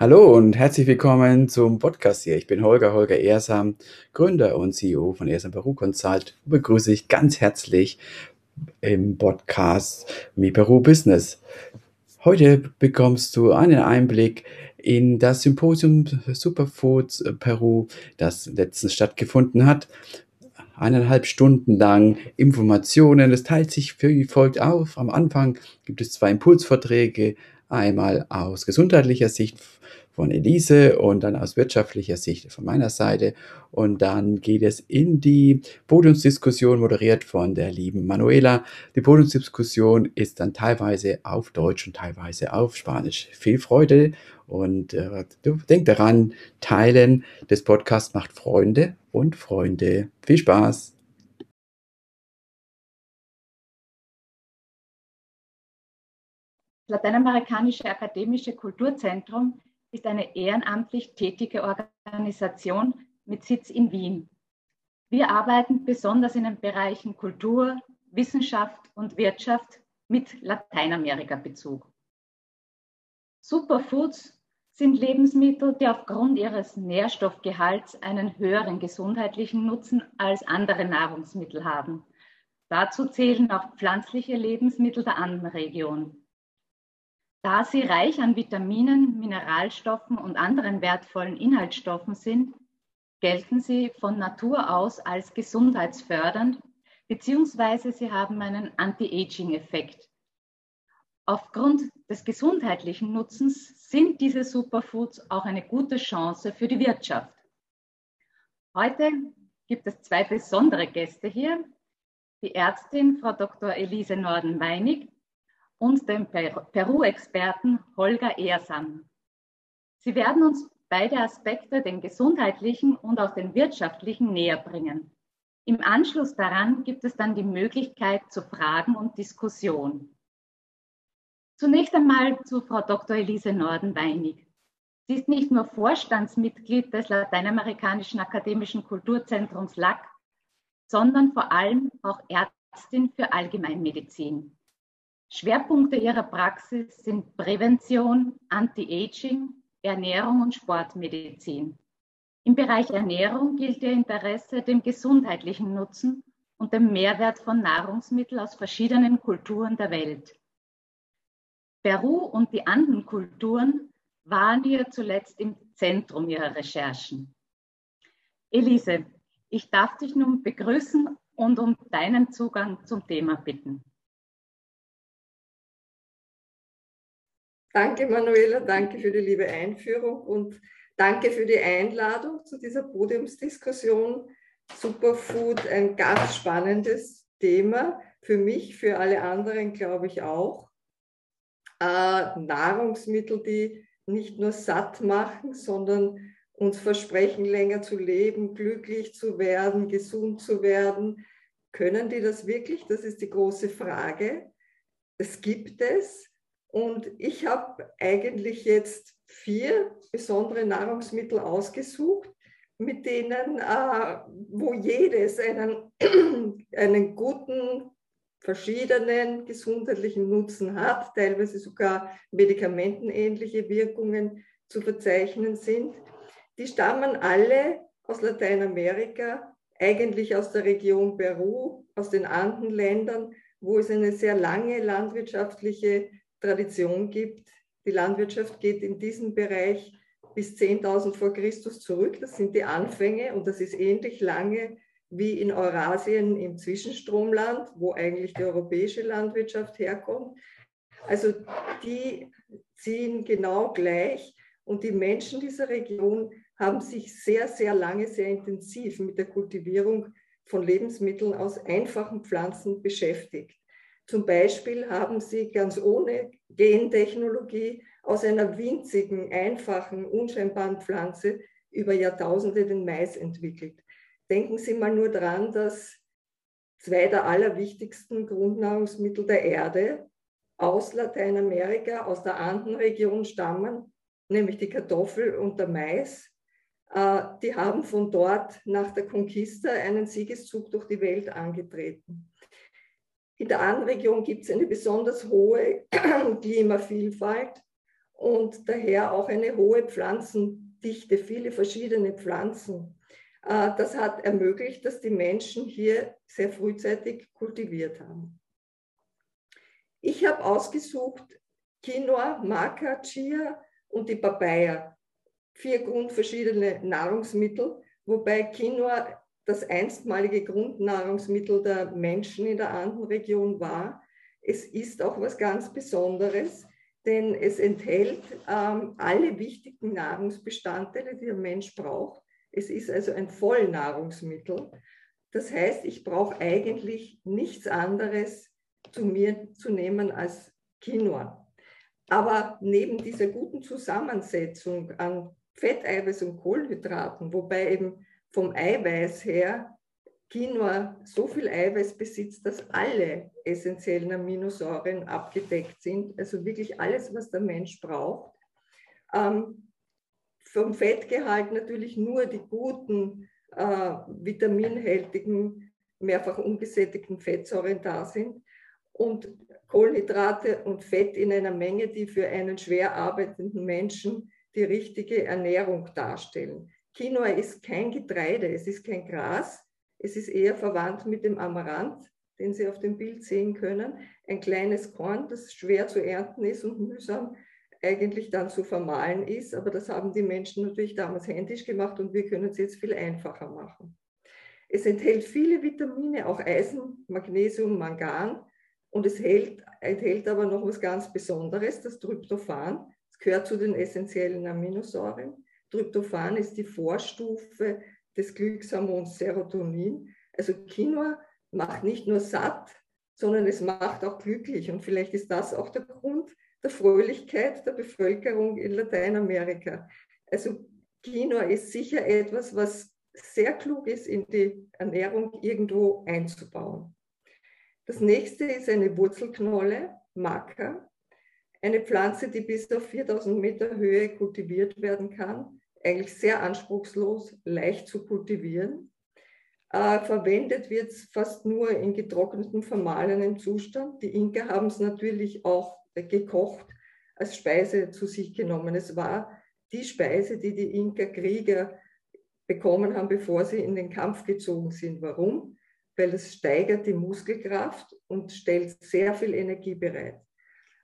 Hallo und herzlich willkommen zum Podcast hier. Ich bin Holger, Holger Ehrsam, Gründer und CEO von Ehrsam Peru Consult begrüße ich ganz herzlich im Podcast Mi Peru Business. Heute bekommst du einen Einblick in das Symposium Superfoods Peru, das letztens stattgefunden hat. Eineinhalb Stunden lang Informationen. Es teilt sich wie folgt auf. Am Anfang gibt es zwei Impulsvorträge, einmal aus gesundheitlicher Sicht von Elise und dann aus wirtschaftlicher Sicht von meiner Seite. Und dann geht es in die Podiumsdiskussion, moderiert von der lieben Manuela. Die Podiumsdiskussion ist dann teilweise auf Deutsch und teilweise auf Spanisch. Viel Freude und äh, denk daran, Teilen des Podcasts macht Freunde und Freunde. Viel Spaß! Lateinamerikanische Akademische Kulturzentrum ist eine ehrenamtlich tätige Organisation mit Sitz in Wien. Wir arbeiten besonders in den Bereichen Kultur, Wissenschaft und Wirtschaft mit Lateinamerika-Bezug. Superfoods sind Lebensmittel, die aufgrund ihres Nährstoffgehalts einen höheren gesundheitlichen Nutzen als andere Nahrungsmittel haben. Dazu zählen auch pflanzliche Lebensmittel der Andenregion. Da sie reich an Vitaminen, Mineralstoffen und anderen wertvollen Inhaltsstoffen sind, gelten sie von Natur aus als gesundheitsfördernd, beziehungsweise sie haben einen Anti-Aging-Effekt. Aufgrund des gesundheitlichen Nutzens sind diese Superfoods auch eine gute Chance für die Wirtschaft. Heute gibt es zwei besondere Gäste hier. Die Ärztin Frau Dr. Elise Norden-Weinig und dem Peru-Experten Holger Ehrsam. Sie werden uns beide Aspekte, den gesundheitlichen und auch den wirtschaftlichen, näher bringen. Im Anschluss daran gibt es dann die Möglichkeit zu Fragen und Diskussion. Zunächst einmal zu Frau Dr. Elise Norden-Weinig. Sie ist nicht nur Vorstandsmitglied des Lateinamerikanischen Akademischen Kulturzentrums LAC, sondern vor allem auch Ärztin für Allgemeinmedizin. Schwerpunkte ihrer Praxis sind Prävention, Anti-Aging, Ernährung und Sportmedizin. Im Bereich Ernährung gilt ihr Interesse dem gesundheitlichen Nutzen und dem Mehrwert von Nahrungsmitteln aus verschiedenen Kulturen der Welt. Peru und die Andenkulturen waren hier zuletzt im Zentrum ihrer Recherchen. Elise, ich darf dich nun begrüßen und um deinen Zugang zum Thema bitten. Danke, Manuela, danke für die liebe Einführung und danke für die Einladung zu dieser Podiumsdiskussion. Superfood, ein ganz spannendes Thema für mich, für alle anderen glaube ich auch. Äh, Nahrungsmittel, die nicht nur satt machen, sondern uns versprechen, länger zu leben, glücklich zu werden, gesund zu werden. Können die das wirklich? Das ist die große Frage. Es gibt es. Und ich habe eigentlich jetzt vier besondere Nahrungsmittel ausgesucht, mit denen, äh, wo jedes einen, einen guten, verschiedenen gesundheitlichen Nutzen hat, teilweise sogar medikamentenähnliche Wirkungen zu verzeichnen sind. Die stammen alle aus Lateinamerika, eigentlich aus der Region Peru, aus den Andenländern, wo es eine sehr lange landwirtschaftliche Tradition gibt. Die Landwirtschaft geht in diesem Bereich bis 10.000 vor Christus zurück. Das sind die Anfänge und das ist ähnlich lange wie in Eurasien im Zwischenstromland, wo eigentlich die europäische Landwirtschaft herkommt. Also die ziehen genau gleich und die Menschen dieser Region haben sich sehr, sehr lange, sehr intensiv mit der Kultivierung von Lebensmitteln aus einfachen Pflanzen beschäftigt. Zum Beispiel haben sie ganz ohne Gentechnologie aus einer winzigen, einfachen, unscheinbaren Pflanze über Jahrtausende den Mais entwickelt. Denken Sie mal nur daran, dass zwei der allerwichtigsten Grundnahrungsmittel der Erde aus Lateinamerika, aus der Andenregion stammen, nämlich die Kartoffel und der Mais. Äh, die haben von dort nach der Conquista einen Siegeszug durch die Welt angetreten. In der Anregion gibt es eine besonders hohe Klimavielfalt und daher auch eine hohe Pflanzendichte, viele verschiedene Pflanzen. Äh, das hat ermöglicht, dass die Menschen hier sehr frühzeitig kultiviert haben. Ich habe ausgesucht Quinoa, Maca, Chia und die Papaya. Vier grundverschiedene Nahrungsmittel, wobei Quinoa das einstmalige Grundnahrungsmittel der Menschen in der Andenregion war. Es ist auch was ganz Besonderes, denn es enthält ähm, alle wichtigen Nahrungsbestandteile, die der Mensch braucht. Es ist also ein Vollnahrungsmittel. Das heißt, ich brauche eigentlich nichts anderes zu mir zu nehmen als Quinoa. Aber neben dieser guten Zusammensetzung an Fetteiweiß und Kohlenhydraten, wobei eben vom Eiweiß her Quinoa so viel Eiweiß besitzt, dass alle essentiellen Aminosäuren abgedeckt sind, also wirklich alles, was der Mensch braucht. Ähm, vom Fettgehalt natürlich nur die guten, äh, vitaminhältigen, mehrfach ungesättigten Fettsäuren da sind und Kohlenhydrate und Fett in einer Menge, die für einen schwer arbeitenden Menschen die richtige Ernährung darstellen. Quinoa ist kein Getreide, es ist kein Gras, es ist eher verwandt mit dem Amaranth, den Sie auf dem Bild sehen können. Ein kleines Korn, das schwer zu ernten ist und mühsam eigentlich dann zu vermahlen ist. Aber das haben die Menschen natürlich damals händisch gemacht und wir können es jetzt viel einfacher machen. Es enthält viele Vitamine, auch Eisen, Magnesium, Mangan. Und es hält, enthält aber noch was ganz Besonderes, das Tryptophan. Es gehört zu den essentiellen Aminosäuren. Tryptophan ist die Vorstufe des Glückshormons Serotonin. Also Quinoa macht nicht nur satt, sondern es macht auch glücklich. Und vielleicht ist das auch der Grund der Fröhlichkeit der Bevölkerung in Lateinamerika. Also Quinoa ist sicher etwas, was sehr klug ist, in die Ernährung irgendwo einzubauen. Das nächste ist eine Wurzelknolle, Maca, eine Pflanze, die bis auf 4000 Meter Höhe kultiviert werden kann eigentlich sehr anspruchslos, leicht zu kultivieren. Äh, verwendet wird es fast nur in getrocknetem, vermahlenem Zustand. Die Inka haben es natürlich auch gekocht, als Speise zu sich genommen. Es war die Speise, die die Inka-Krieger bekommen haben, bevor sie in den Kampf gezogen sind. Warum? Weil es steigert die Muskelkraft und stellt sehr viel Energie bereit.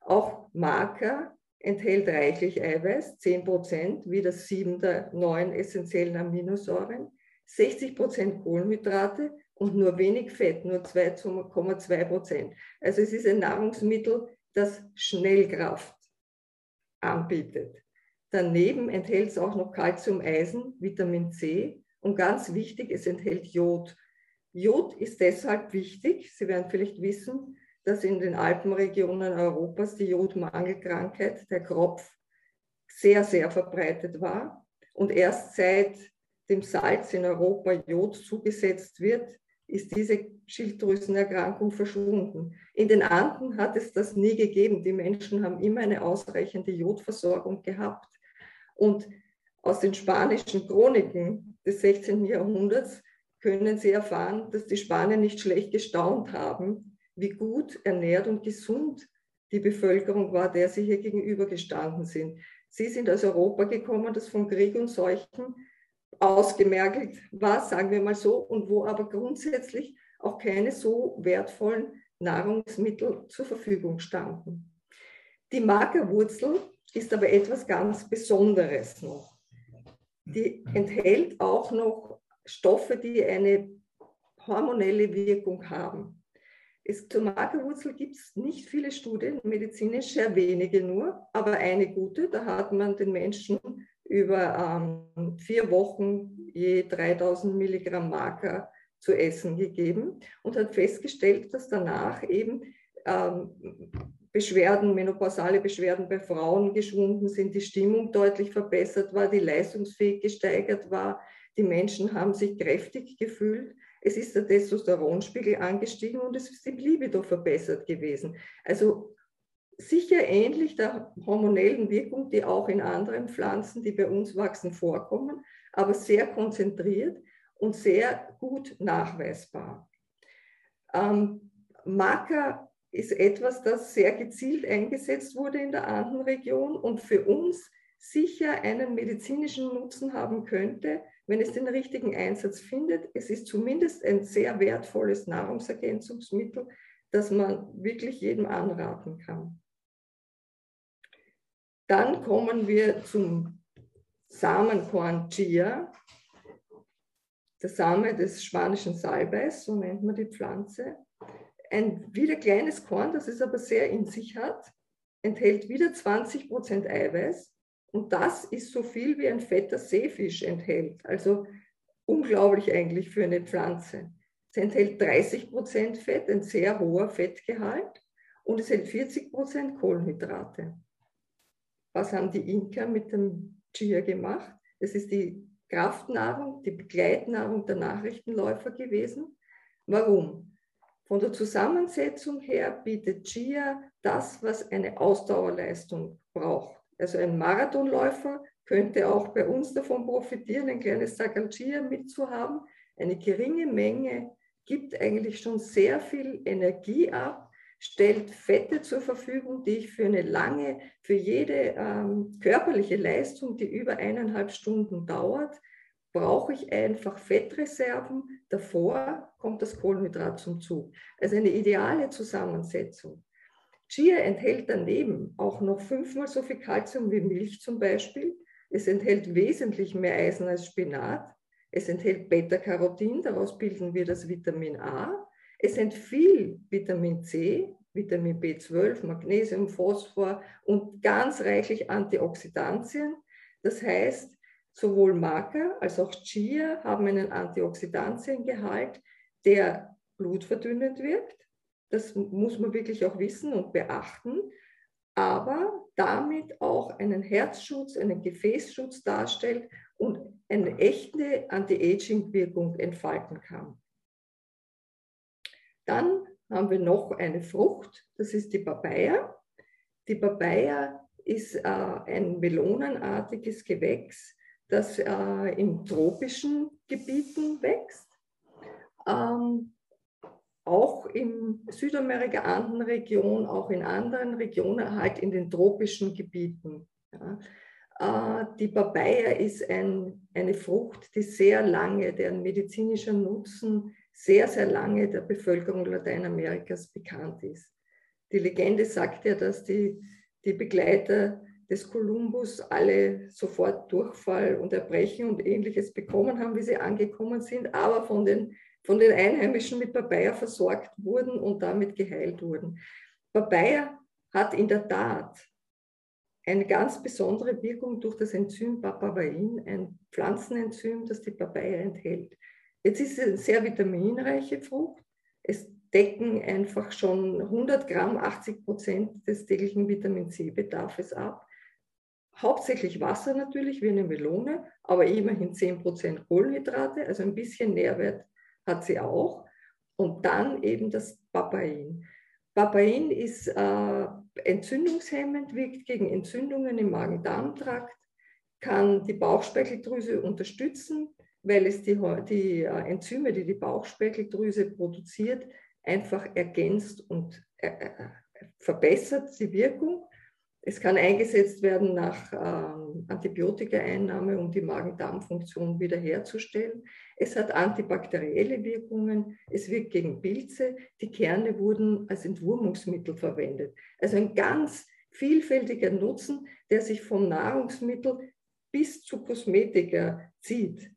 Auch Marker enthält reichlich Eiweiß, 10 Prozent, wie das sieben der neun essentiellen Aminosäuren, 60 Prozent Kohlenhydrate und nur wenig Fett, nur 2,2 Prozent. Also es ist ein Nahrungsmittel, das Schnellkraft anbietet. Daneben enthält es auch noch Calcium, Eisen, Vitamin C und ganz wichtig, es enthält Jod. Jod ist deshalb wichtig, Sie werden vielleicht wissen, dass in den Alpenregionen Europas die Jodmangelkrankheit, der Kropf, sehr, sehr verbreitet war. Und erst seit dem Salz in Europa Jod zugesetzt wird, ist diese Schilddrüsenerkrankung verschwunden. In den Anden hat es das nie gegeben. Die Menschen haben immer eine ausreichende Jodversorgung gehabt. Und aus den spanischen Chroniken des 16. Jahrhunderts können Sie erfahren, dass die Spanier nicht schlecht gestaunt haben, wie gut ernährt und gesund die Bevölkerung war, der sie hier gegenübergestanden sind. Sie sind aus Europa gekommen, das von Krieg und Seuchen ausgemergelt war, sagen wir mal so, und wo aber grundsätzlich auch keine so wertvollen Nahrungsmittel zur Verfügung standen. Die Magerwurzel ist aber etwas ganz Besonderes noch. Die enthält auch noch Stoffe, die eine hormonelle Wirkung haben. Es, zur Magerwurzel gibt es nicht viele Studien, medizinisch sehr wenige nur, aber eine gute. Da hat man den Menschen über ähm, vier Wochen je 3000 Milligramm Mager zu essen gegeben und hat festgestellt, dass danach eben ähm, Beschwerden, menopausale Beschwerden bei Frauen geschwunden sind, die Stimmung deutlich verbessert war, die Leistungsfähigkeit gesteigert war, die Menschen haben sich kräftig gefühlt es ist der Testosteronspiegel angestiegen und es ist die Libido verbessert gewesen. Also sicher ähnlich der hormonellen Wirkung, die auch in anderen Pflanzen, die bei uns wachsen, vorkommen, aber sehr konzentriert und sehr gut nachweisbar. Ähm, Maca ist etwas, das sehr gezielt eingesetzt wurde in der Andenregion und für uns sicher einen medizinischen Nutzen haben könnte, wenn es den richtigen Einsatz findet. Es ist zumindest ein sehr wertvolles Nahrungsergänzungsmittel, das man wirklich jedem anraten kann. Dann kommen wir zum Samenkorn Chia, der Same des spanischen Salbeis, so nennt man die Pflanze. Ein wieder kleines Korn, das es aber sehr in sich hat, enthält wieder 20 Prozent Eiweiß und das ist so viel wie ein fetter Seefisch enthält. Also unglaublich eigentlich für eine Pflanze. Es enthält 30 Prozent Fett, ein sehr hoher Fettgehalt und es enthält 40 Prozent Kohlenhydrate. Was haben die Inka mit dem Chia gemacht? Es ist die Kraftnahrung, die Begleitnahrung der Nachrichtenläufer gewesen. Warum? Von der Zusammensetzung her bietet Chia das, was eine Ausdauerleistung braucht. Also ein Marathonläufer könnte auch bei uns davon profitieren, ein kleines Sackerl Chia mitzuhaben. Eine geringe Menge gibt eigentlich schon sehr viel Energie ab, stellt Fette zur Verfügung, die ich für eine lange, für jede ähm, körperliche Leistung, die über eineinhalb Stunden dauert, brauche ich einfach Fettreserven. Davor kommt das Kohlenhydrat zum Zug. Also eine ideale Zusammensetzung. Chia enthält daneben auch noch fünfmal so viel Kalzium wie Milch zum Beispiel. Es enthält wesentlich mehr Eisen als Spinat. Es enthält Beta-Carotin, daraus bilden wir das Vitamin A. Es enthält viel Vitamin C, Vitamin B12, Magnesium, Phosphor und ganz reichlich Antioxidantien. Das heißt, sowohl Maca als auch Chia haben einen Antioxidantiengehalt, der blutverdünnend wirkt das muss man wirklich auch wissen und beachten. Aber damit auch einen Herzschutz, einen Gefäßschutz darstellt und eine echte Anti-Aging-Wirkung entfalten kann. Dann haben wir noch eine Frucht, das ist die Papaya. Die Papaya ist äh, ein melonenartiges Gewächs, das äh, in tropischen Gebieten wächst. Ähm, auch in Südamerika, Andenregion, auch in anderen Regionen, halt in den tropischen Gebieten. Ja. Äh, die Papaya ist ein, eine Frucht, die sehr lange, deren medizinischer Nutzen sehr, sehr lange der Bevölkerung Lateinamerikas bekannt ist. Die Legende sagt ja, dass die, die Begleiter des Kolumbus alle sofort Durchfall und Erbrechen und ähnliches bekommen haben, wie sie angekommen sind, aber von den von den Einheimischen mit Papaya versorgt wurden und damit geheilt wurden. Papaya hat in der Tat eine ganz besondere Wirkung durch das Enzym Papain, ein Pflanzenenzym, das die Papaya enthält. Jetzt ist es eine sehr vitaminreiche Frucht. Es decken einfach schon 100 Gramm, 80 Prozent des täglichen Vitamin C-Bedarfs ab. Hauptsächlich Wasser natürlich, wie eine Melone, aber immerhin 10 Prozent Kohlenhydrate, also ein bisschen Nährwert hat sie auch. Und dann eben das Papain. Papain ist äh, entzündungshemmend, wirkt gegen Entzündungen im Magen-Darm-Trakt, kann die Bauchspeicheldrüse unterstützen, weil es die, die äh, Enzyme, die die Bauchspeicheldrüse produziert, einfach ergänzt und äh, äh verbessert die Wirkung. Es kann eingesetzt werden nach ähm, Antibiotikaeinnahme, um die Magen-Darm-Funktion wiederherzustellen. Es hat antibakterielle Wirkungen, es wirkt gegen Pilze. Die Kerne wurden als Entwurmungsmittel verwendet. Also ein ganz vielfältiger Nutzen, der sich vom Nahrungsmittel bis zu Kosmetika zieht.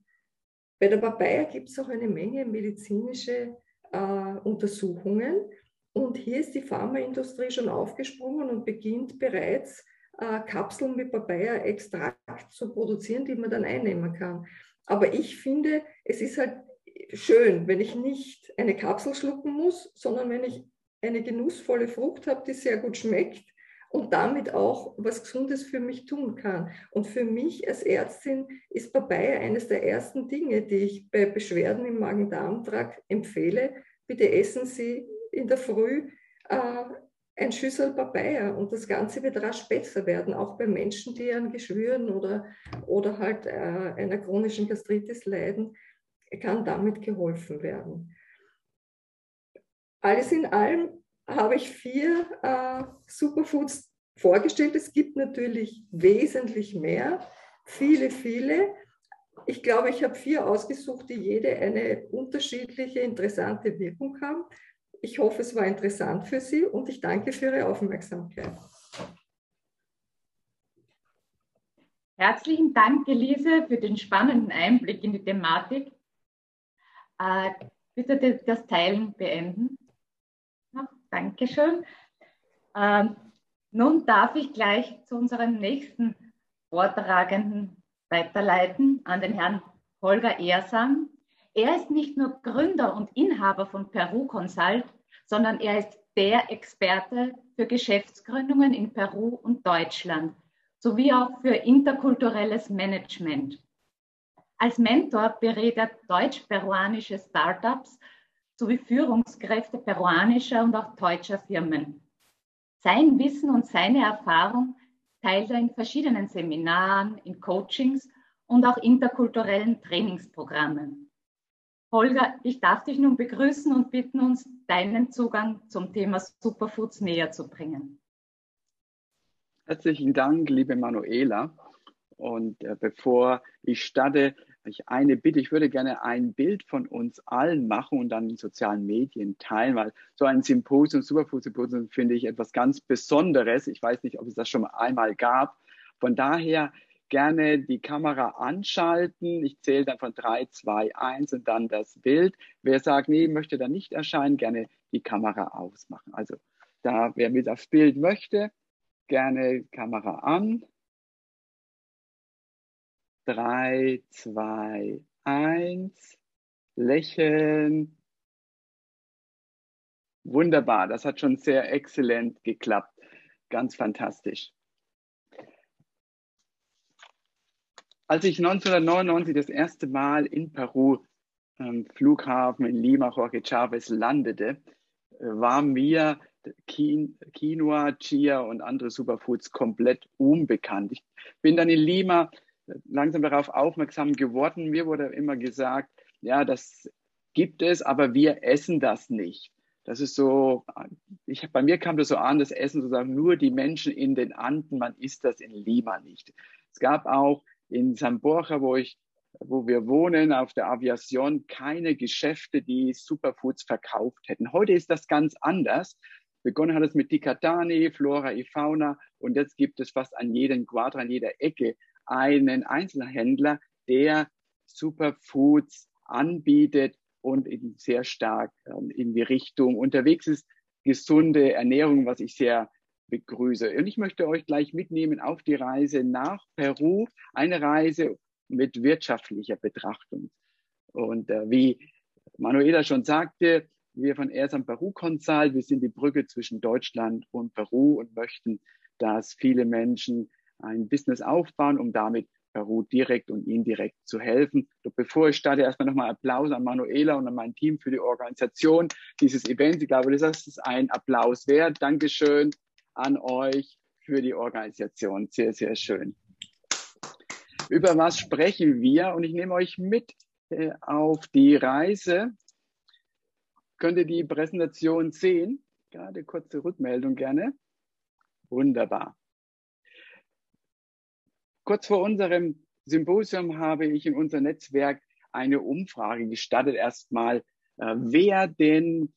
Bei der Papaya gibt es auch eine Menge medizinische äh, Untersuchungen, und hier ist die Pharmaindustrie schon aufgesprungen und beginnt bereits äh, Kapseln mit Papaya-Extrakt zu produzieren, die man dann einnehmen kann. Aber ich finde, es ist halt schön, wenn ich nicht eine Kapsel schlucken muss, sondern wenn ich eine genussvolle Frucht habe, die sehr gut schmeckt und damit auch was Gesundes für mich tun kann. Und für mich als Ärztin ist Papaya eines der ersten Dinge, die ich bei Beschwerden im Magen-Darm-Trakt empfehle. Bitte essen Sie in der Früh äh, ein Schüssel Papaya und das Ganze wird rasch besser werden, auch bei Menschen, die an Geschwüren oder, oder halt äh, einer chronischen Gastritis leiden, kann damit geholfen werden. Alles in allem habe ich vier äh, Superfoods vorgestellt. Es gibt natürlich wesentlich mehr, viele, viele. Ich glaube, ich habe vier ausgesucht, die jede eine unterschiedliche, interessante Wirkung haben. Ich hoffe, es war interessant für Sie und ich danke für Ihre Aufmerksamkeit. Herzlichen Dank, Elise, für den spannenden Einblick in die Thematik. Äh, bitte das Teilen beenden. Dankeschön. Äh, nun darf ich gleich zu unserem nächsten Vortragenden weiterleiten, an den Herrn Holger Ersam. Er ist nicht nur Gründer und Inhaber von Peru Consult, sondern er ist der Experte für Geschäftsgründungen in Peru und Deutschland sowie auch für interkulturelles Management. Als Mentor berät er deutsch-peruanische Startups sowie Führungskräfte peruanischer und auch deutscher Firmen. Sein Wissen und seine Erfahrung teilt er in verschiedenen Seminaren, in Coachings und auch interkulturellen Trainingsprogrammen. Holger, ich darf dich nun begrüßen und bitten uns, deinen Zugang zum Thema Superfoods näher zu bringen. Herzlichen Dank, liebe Manuela. Und äh, bevor ich starte, ich eine Bitte, ich würde gerne ein Bild von uns allen machen und dann in sozialen Medien teilen, weil so ein Symposium, Superfood-Symposium, finde ich etwas ganz Besonderes. Ich weiß nicht, ob es das schon einmal gab. Von daher gerne die Kamera anschalten. Ich zähle dann von 3, 2, 1 und dann das Bild. Wer sagt, nee, möchte da nicht erscheinen, gerne die Kamera ausmachen. Also da, wer mit aufs Bild möchte, gerne Kamera an. 3, 2, 1. Lächeln. Wunderbar, das hat schon sehr exzellent geklappt. Ganz fantastisch. Als ich 1999 das erste Mal in Peru am Flughafen in Lima, Jorge Chavez, landete, äh, war mir Quinoa, Chia und andere Superfoods komplett unbekannt. Ich bin dann in Lima äh, langsam darauf aufmerksam geworden. Mir wurde immer gesagt, ja, das gibt es, aber wir essen das nicht. Das ist so, ich, bei mir kam das so an, das Essen sozusagen nur die Menschen in den Anden, man isst das in Lima nicht. Es gab auch in San Borja, wo ich wo wir wohnen, auf der Aviation, keine Geschäfte, die Superfoods verkauft hätten. Heute ist das ganz anders. Begonnen hat es mit Ticatani, Flora e Fauna und jetzt gibt es fast an jedem Quadra, an jeder Ecke einen Einzelhändler, der Superfoods anbietet und sehr stark ähm, in die Richtung unterwegs ist. Gesunde Ernährung, was ich sehr begrüße. Und ich möchte euch gleich mitnehmen auf die Reise nach Peru, eine Reise mit wirtschaftlicher Betrachtung. Und äh, wie Manuela schon sagte, wir von Ersam Peru Consult, wir sind die Brücke zwischen Deutschland und Peru und möchten, dass viele Menschen ein Business aufbauen, um damit Peru direkt und indirekt zu helfen. Doch bevor ich starte, erstmal nochmal Applaus an Manuela und an mein Team für die Organisation dieses Events. Ich glaube, das ist ein Applaus wert. Dankeschön an euch für die Organisation. Sehr, sehr schön. Über was sprechen wir? Und ich nehme euch mit äh, auf die Reise. Könnt ihr die Präsentation sehen? Gerade kurze Rückmeldung gerne. Wunderbar. Kurz vor unserem Symposium habe ich in unser Netzwerk eine Umfrage gestartet. Erstmal, äh, wer denn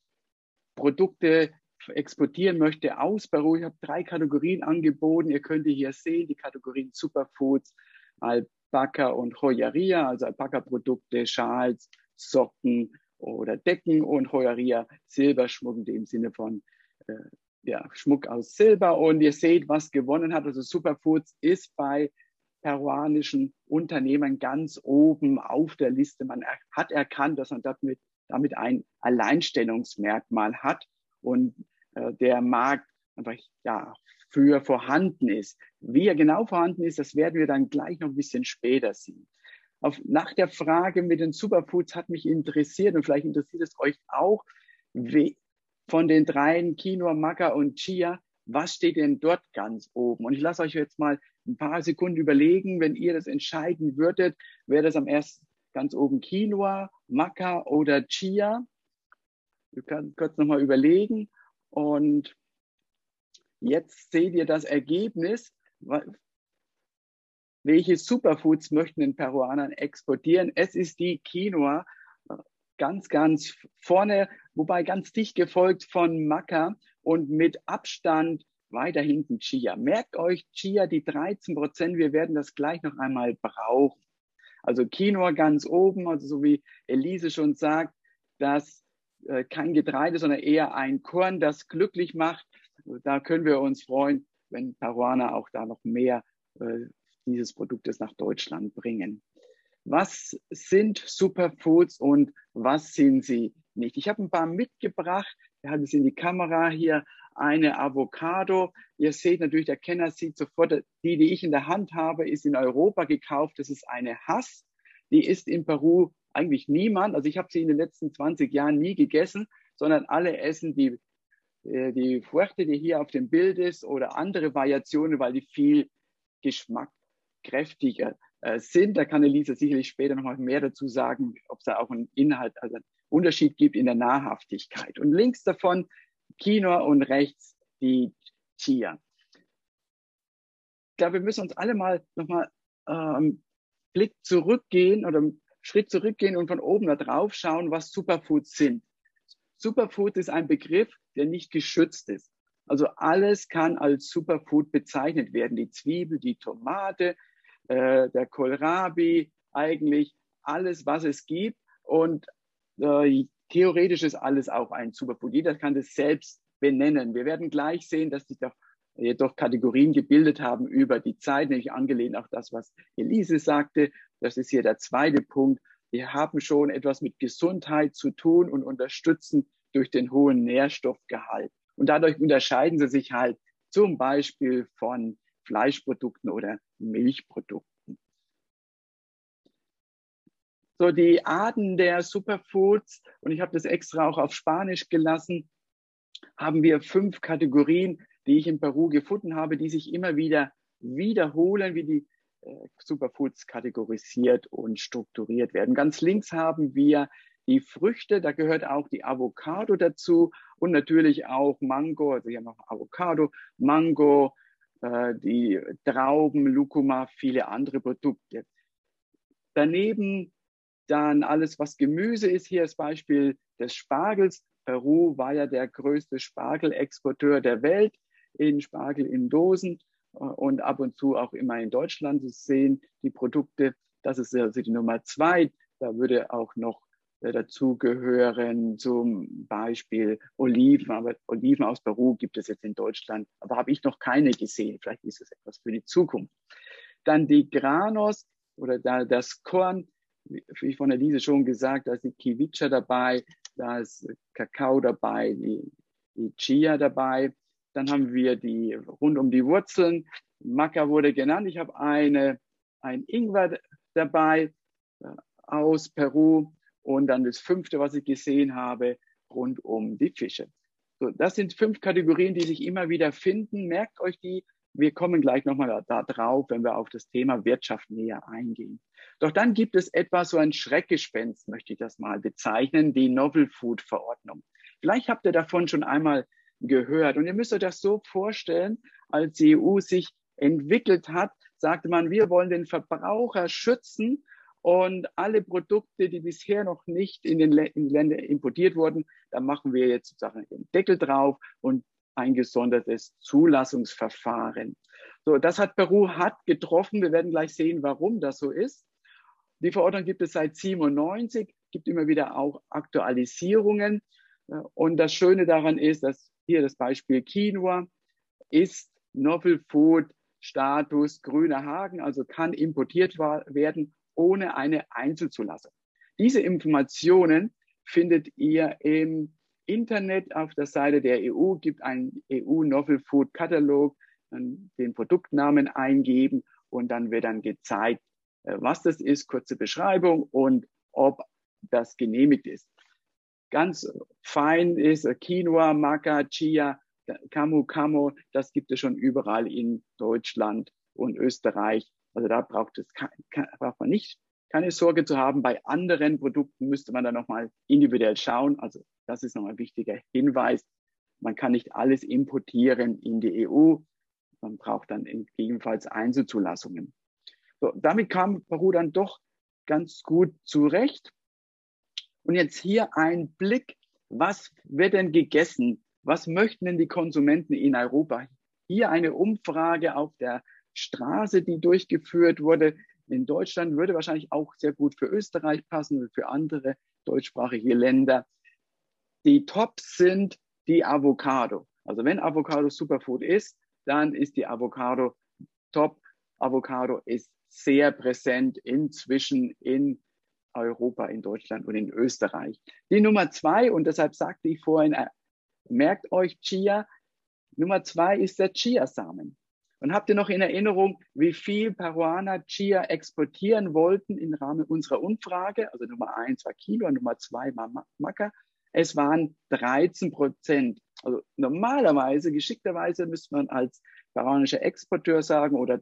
Produkte exportieren möchte aus Peru. Ich habe drei Kategorien angeboten. Ihr könnt hier sehen, die Kategorien Superfoods, Alpaka und Joyeria, also Alpaka-Produkte, Schals, Socken oder Decken und Joyeria, Silberschmuck in dem Sinne von äh, ja, Schmuck aus Silber. Und ihr seht, was gewonnen hat. Also Superfoods ist bei peruanischen Unternehmen ganz oben auf der Liste. Man hat erkannt, dass man damit, damit ein Alleinstellungsmerkmal hat. Und der Markt einfach ja, für vorhanden ist. Wie er genau vorhanden ist, das werden wir dann gleich noch ein bisschen später sehen. Auf, nach der Frage mit den Superfoods hat mich interessiert und vielleicht interessiert es euch auch, wie, von den dreien Quinoa, Maca und Chia, was steht denn dort ganz oben? Und ich lasse euch jetzt mal ein paar Sekunden überlegen, wenn ihr das entscheiden würdet, wäre das am ersten ganz oben Quinoa, Maca oder Chia? Du kannst kurz nochmal überlegen Und jetzt seht ihr das Ergebnis. Welche Superfoods möchten den Peruanern exportieren? Es ist die Quinoa, ganz, ganz vorne, wobei ganz dicht gefolgt von Maca und mit Abstand weiter hinten Chia. Merkt euch Chia, die 13 Prozent, wir werden das gleich noch einmal brauchen. Also Quinoa ganz oben, also so wie Elise schon sagt, dass äh, kein Getreide, sondern eher ein Korn, das glücklich macht. Da können wir uns freuen, wenn Peruaner auch da noch mehr äh, dieses Produktes nach Deutschland bringen. Was sind Superfoods und was sind sie nicht? Ich habe ein paar mitgebracht. Wir haben es in die Kamera hier. Eine Avocado. Ihr seht natürlich, der Kenner sieht sofort, die, die ich in der Hand habe, ist in Europa gekauft. Das ist eine Hass. Die ist in Peru eigentlich niemand. Also ich habe sie in den letzten 20 Jahren nie gegessen, sondern alle essen die, äh, die Früchte, die hier auf dem Bild ist oder andere Variationen, weil die viel Geschmack kräftiger äh, sind. Da kann Elisa sicherlich später noch mal mehr dazu sagen, ob es da auch einen Inhalt, also einen Unterschied gibt in der Nahrhaftigkeit. Und links davon Quinoa und rechts die Chia. Ich glaube, wir müssen uns alle mal nochmal ähm, Blick zurückgehen oder Schritt zurückgehen und von oben da drauf schauen, was Superfoods sind. Superfood ist ein Begriff, der nicht geschützt ist. Also alles kann als Superfood bezeichnet werden. Die Zwiebel, die Tomate, äh, der Kohlrabi, eigentlich alles, was es gibt. Und äh, theoretisch ist alles auch ein Superfood. Jeder kann das selbst benennen. Wir werden gleich sehen, dass sich doch jedoch Kategorien gebildet haben über die Zeit, nämlich angelehnt auch das, was Elise sagte. Das ist hier der zweite Punkt. Wir haben schon etwas mit Gesundheit zu tun und unterstützen durch den hohen Nährstoffgehalt. Und dadurch unterscheiden sie sich halt zum Beispiel von Fleischprodukten oder Milchprodukten. So, die Arten der Superfoods, und ich habe das extra auch auf Spanisch gelassen, haben wir fünf Kategorien, die ich in Peru gefunden habe, die sich immer wieder wiederholen, wie die Superfoods kategorisiert und strukturiert werden. Ganz links haben wir die Früchte, da gehört auch die Avocado dazu und natürlich auch Mango, also hier noch Avocado, Mango, äh, die Trauben, Lucuma, viele andere Produkte. Daneben dann alles, was Gemüse ist. Hier das Beispiel des Spargels. Peru war ja der größte Spargelexporteur der Welt in Spargel in Dosen äh, und ab und zu auch immer in Deutschland zu sehen, die Produkte. Das ist also die Nummer zwei. Da würde auch noch äh, dazu gehören zum Beispiel Oliven. Aber Oliven aus Peru gibt es jetzt in Deutschland, aber habe ich noch keine gesehen. Vielleicht ist es etwas für die Zukunft. Dann die Granos oder da das Korn, wie von der Lise schon gesagt, da ist die Kiwicha dabei, da ist Kakao dabei, die, die Chia dabei. Dann haben wir die rund um die Wurzeln. Maca wurde genannt. Ich habe eine, ein Ingwer dabei äh, aus Peru. Und dann das fünfte, was ich gesehen habe, rund um die Fische. So, das sind fünf Kategorien, die sich immer wieder finden. Merkt euch die. Wir kommen gleich nochmal da, da drauf, wenn wir auf das Thema Wirtschaft näher eingehen. Doch dann gibt es etwas, so ein Schreckgespenst, möchte ich das mal bezeichnen, die Novel Food Verordnung. Vielleicht habt ihr davon schon einmal gehört. Und ihr müsst euch das so vorstellen, als die EU sich entwickelt hat, sagte man, wir wollen den Verbraucher schützen und alle Produkte, die bisher noch nicht in den, in Länder importiert wurden, da machen wir jetzt sozusagen den Deckel drauf und ein gesondertes Zulassungsverfahren. So, das hat Peru hart getroffen. Wir werden gleich sehen, warum das so ist. Die Verordnung gibt es seit 97, gibt immer wieder auch Aktualisierungen. Und das Schöne daran ist, dass hier das Beispiel Quinoa ist Novel Food Status grüner Haken, also kann importiert werden ohne eine Einzelzulassung. Diese Informationen findet ihr im Internet auf der Seite der EU, gibt einen EU Novel Food Katalog, den Produktnamen eingeben und dann wird dann gezeigt, äh, was das ist, kurze Beschreibung und ob das genehmigt ist. Ganz fein ist Quinoa, Maca, Chia, Camu Camu, das gibt es schon überall in Deutschland und Österreich. Also da braucht es braucht man nicht keine Sorge zu haben. Bei anderen Produkten müsste man dann nochmal individuell schauen. Also das ist nochmal ein wichtiger Hinweis. man kann nicht alles importieren in die EU. Man braucht dann gegebenenfalls Einzelzulassungen. So, damit kam Peru dann doch ganz gut zurecht. Und jetzt hier ein Blick, was wird denn gegessen? Was möchten denn die Konsumenten in Europa? Hier eine Umfrage auf der Straße, die durchgeführt wurde. In Deutschland würde wahrscheinlich auch sehr gut für Österreich passen und für andere deutschsprachige Länder. Die Tops sind die Avocado. Also wenn Avocado Superfood ist, dann ist die Avocado top. Avocado ist sehr präsent inzwischen in Europa, in Deutschland und in Österreich. Die Nummer zwei, und deshalb sagte ich vorhin, äh, merkt euch Chia, Nummer zwei ist der Chiasamen. Und habt ihr noch in Erinnerung, wie viel Peruaner Chia exportieren wollten im Rahmen unserer Umfrage? Also Nummer eins war Kilo, Nummer zwei war Maca. Es waren 13 Prozent. Also normalerweise, geschickterweise müsste man als peruanischer Exporteur sagen oder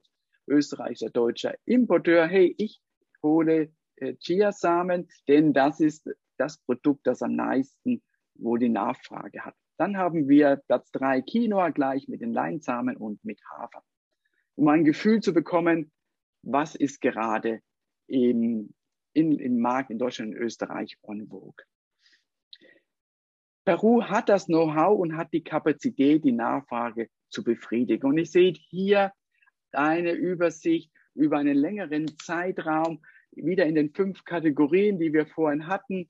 österreichischer, deutscher Importeur, hey, ich hole Chiasamen, denn das ist das Produkt, das am meisten wo die Nachfrage hat. Dann haben wir Platz drei Quinoa gleich mit den Leinsamen und mit Hafer. Um ein Gefühl zu bekommen, was ist gerade im, in, im Markt in Deutschland und Österreich on vogue. Peru hat das Know-how und hat die Kapazität, die Nachfrage zu befriedigen. Und ich sehe hier eine Übersicht über einen längeren Zeitraum, wieder in den fünf Kategorien, die wir vorhin hatten,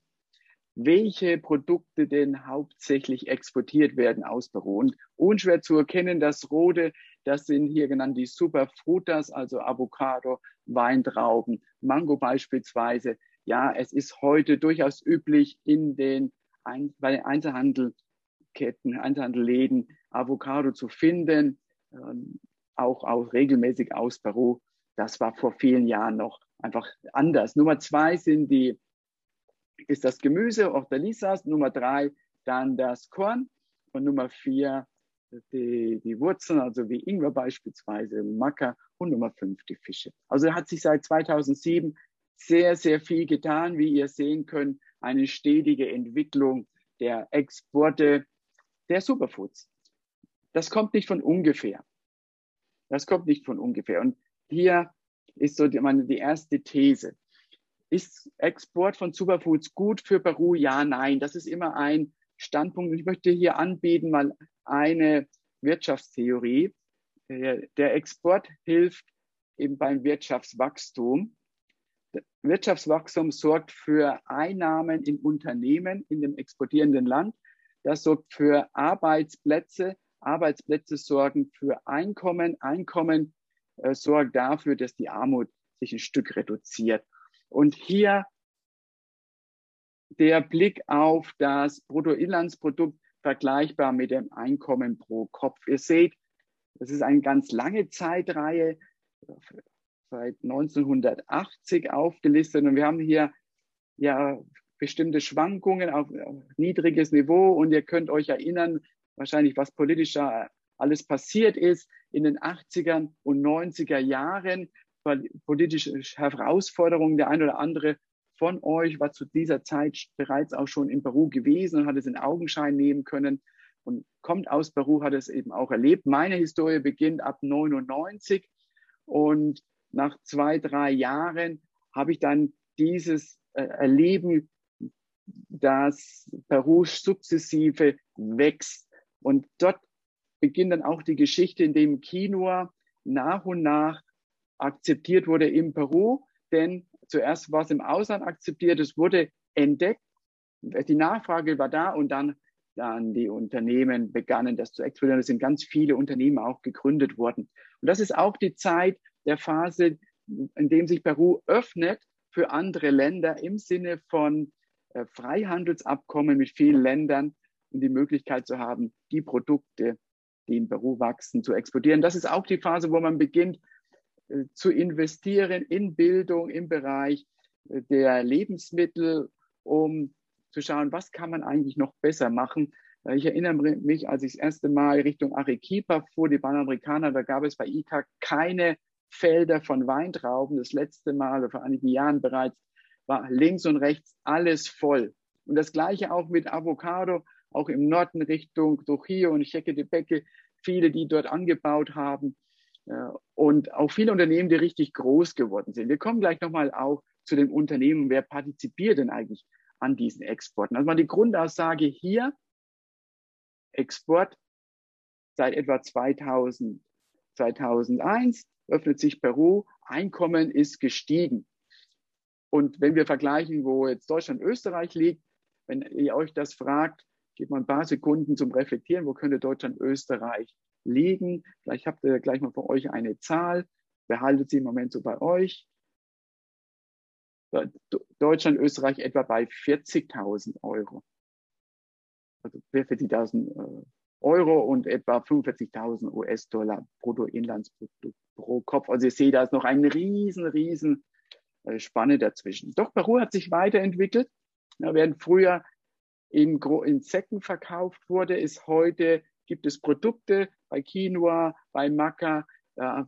welche Produkte denn hauptsächlich exportiert werden aus Peru. Und unschwer zu erkennen, das Rote, das sind hier genannt die Superfrutas, also Avocado, Weintrauben, Mango beispielsweise. Ja, es ist heute durchaus üblich in den, bei den Einzelhandelketten, Einzelhandelläden Avocado zu finden, ähm, auch, auch regelmäßig aus Peru. Das war vor vielen Jahren noch einfach anders. Nummer zwei sind die ist das Gemüse, Hortalizas. Nummer drei dann das Korn. Und Nummer vier die, die Wurzeln, also wie Ingwer beispielsweise, Macker. Und Nummer fünf die Fische. Also hat sich seit 2007 sehr, sehr viel getan, wie ihr sehen könnt. Eine stetige Entwicklung der Exporte der Superfoods. Das kommt nicht von ungefähr. Das kommt nicht von ungefähr. Und hier ist so die, meine, die erste These. Ist Export von Superfoods gut für Peru? Ja, nein. Das ist immer ein Standpunkt. Ich möchte hier anbieten mal eine Wirtschaftstheorie. Der Export hilft eben beim Wirtschaftswachstum. Wirtschaftswachstum sorgt für Einnahmen in Unternehmen in dem exportierenden Land. Das sorgt für Arbeitsplätze. Arbeitsplätze sorgen für Einkommen. Einkommen äh, sorgt dafür, dass die Armut sich ein Stück reduziert. Und hier der Blick auf das Bruttoinlandsprodukt vergleichbar mit dem Einkommen pro Kopf. Ihr seht, das ist eine ganz lange Zeitreihe, seit 1980 aufgelistet. Und wir haben hier ja bestimmte Schwankungen auf, auf niedriges Niveau. Und ihr könnt euch erinnern, wahrscheinlich, was politischer alles passiert ist in den 80er und 90er Jahren politische Herausforderungen. Der eine oder andere von euch war zu dieser Zeit bereits auch schon in Peru gewesen und hat es in Augenschein nehmen können und kommt aus Peru, hat es eben auch erlebt. Meine Historie beginnt ab 99 und nach zwei, drei Jahren habe ich dann dieses äh, Erleben, dass Peru sukzessive wächst. Und dort beginnt dann auch die Geschichte, in dem Quinoa nach und nach akzeptiert wurde in Peru, denn zuerst war es im Ausland akzeptiert, es wurde entdeckt, die Nachfrage war da und dann, dann die Unternehmen begannen das zu exportieren. Es sind ganz viele Unternehmen auch gegründet worden. Und das ist auch die Zeit der Phase, in dem sich Peru öffnet für andere Länder im Sinne von äh, Freihandelsabkommen mit vielen Ländern und die Möglichkeit zu haben, die Produkte, die in wachsen, zu exportieren. Das ist auch die Phase, wo man beginnt, äh, zu investieren in Bildung im Bereich äh, der Lebensmittel, um zu schauen, was kann man eigentlich noch besser machen. Äh, ich erinnere mich, als ich das erste Mal Richtung Arequipa fuhr, die Panamerikaner, da gab es bei ICA keine Felder von Weintrauben. Das letzte Mal, vor einigen Jahren bereits, war links und rechts alles voll. Und das Gleiche auch mit Avocado. Auch im Norden Richtung Trujillo und Cheque de Becke, viele, die dort angebaut haben und auch viele Unternehmen, die richtig groß geworden sind. Wir kommen gleich nochmal auch zu den Unternehmen, wer partizipiert denn eigentlich an diesen Exporten. Also mal die Grundaussage hier, Export seit etwa 2000, 2001 öffnet sich Peru, Einkommen ist gestiegen. Und wenn wir vergleichen, wo jetzt Deutschland, Österreich liegt, wenn ihr euch das fragt, gebt mal ein paar Sekunden zum Reflektieren, wo könnte Deutschland, Österreich liegen. Vielleicht habt ihr gleich mal von euch eine Zahl, behaltet sie im Moment so bei euch. Deutschland, Österreich etwa bei 40.000 Euro. Also 40.000 äh, Euro und etwa 45.000 US-Dollar Bruttoinlandsprodukt pro Kopf. Also ihr seht, da ist noch eine riesen, riesen äh, Spanne dazwischen. Doch Peru hat sich weiterentwickelt. Ja, während früher in, in Säcken verkauft wurde, ist heute, gibt es Produkte bei Quinoa, bei Maca, äh,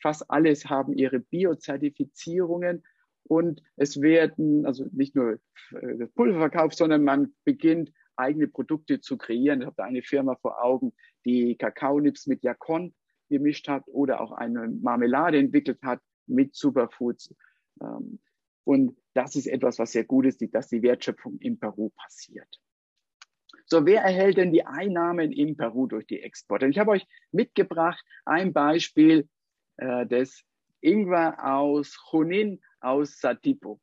fast alles haben ihre Biozertifizierungen und es werden also nicht nur äh, Pulver verkauft, sondern man beginnt eigene Produkte zu kreieren. Ich habe da eine Firma vor Augen, die Kakaonips mit Jakon gemischt hat oder auch eine Marmelade entwickelt hat mit Superfoods. Ähm, und das ist etwas, was sehr gut ist, dass die Wertschöpfung in Peru passiert. So, wer erhält denn die Einnahmen in Peru durch die Exporte? Ich habe euch mitgebracht ein Beispiel äh, des Ingwer aus Junin aus Satipo.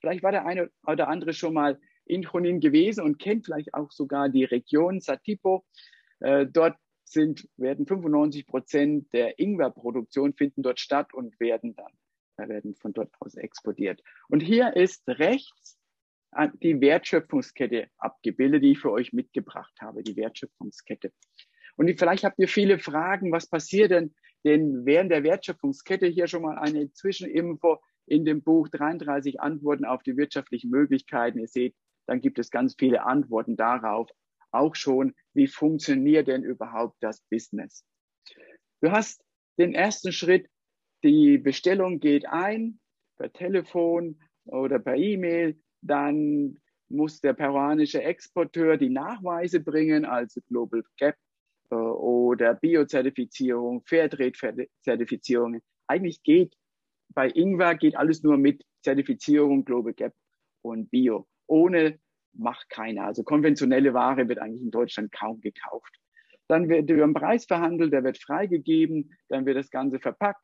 Vielleicht war der eine oder andere schon mal in Junin gewesen und kennt vielleicht auch sogar die Region Satipo. Äh, dort sind, werden 95 Prozent der Ingwerproduktion finden dort statt und werden dann äh, werden von dort aus exportiert. Und hier ist rechts die Wertschöpfungskette abgebildet, die ich für euch mitgebracht habe, die Wertschöpfungskette. Und vielleicht habt ihr viele Fragen, was passiert denn, denn während der Wertschöpfungskette hier schon mal eine Zwischeninfo in dem Buch 33 Antworten auf die wirtschaftlichen Möglichkeiten. Ihr seht, dann gibt es ganz viele Antworten darauf, auch schon, wie funktioniert denn überhaupt das Business. Du hast den ersten Schritt, die Bestellung geht ein per Telefon oder per E-Mail, dann muss der peruanische Exporteur die Nachweise bringen, also Global Gap äh, oder Biozertifizierung, Fairtrade-Zertifizierung. Eigentlich geht bei Ingwer geht alles nur mit Zertifizierung, Global Gap und Bio. Ohne macht keiner. Also konventionelle Ware wird eigentlich in Deutschland kaum gekauft. Dann wird über den Preis verhandelt, der wird freigegeben, dann wird das Ganze verpackt,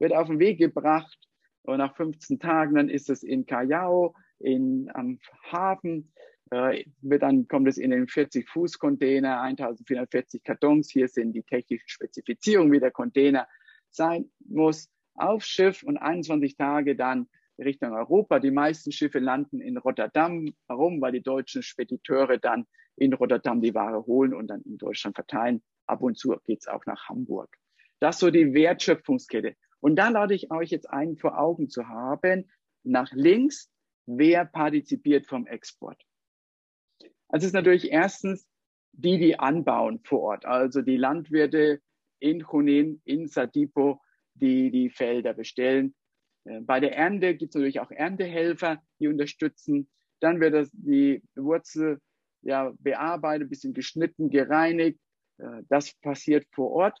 wird auf den Weg gebracht und nach 15 Tagen dann ist es in Callao, in, am Hafen, äh, wird dann kommt es in den 40 Fuß Container, 1440 Kartons. Hier sind die technischen Spezifizierungen, wie der Container sein muss, auf Schiff und 21 Tage dann Richtung Europa. Die meisten Schiffe landen in Rotterdam. Warum? Weil die deutschen Spediteure dann in Rotterdam die Ware holen und dann in Deutschland verteilen. Ab und zu geht es auch nach Hamburg. Das ist so die Wertschöpfungskette. Und da lade ich euch jetzt ein, vor Augen zu haben, nach links, wer partizipiert vom Export. Also es ist natürlich erstens die, die anbauen vor Ort, also die Landwirte in Junin, in Sadipo, die die Felder bestellen. Äh, bei der Ernte gibt es natürlich auch Erntehelfer, die unterstützen. Dann wird das, die Wurzel ja, bearbeitet, bisschen geschnitten, gereinigt. Äh, das passiert vor Ort.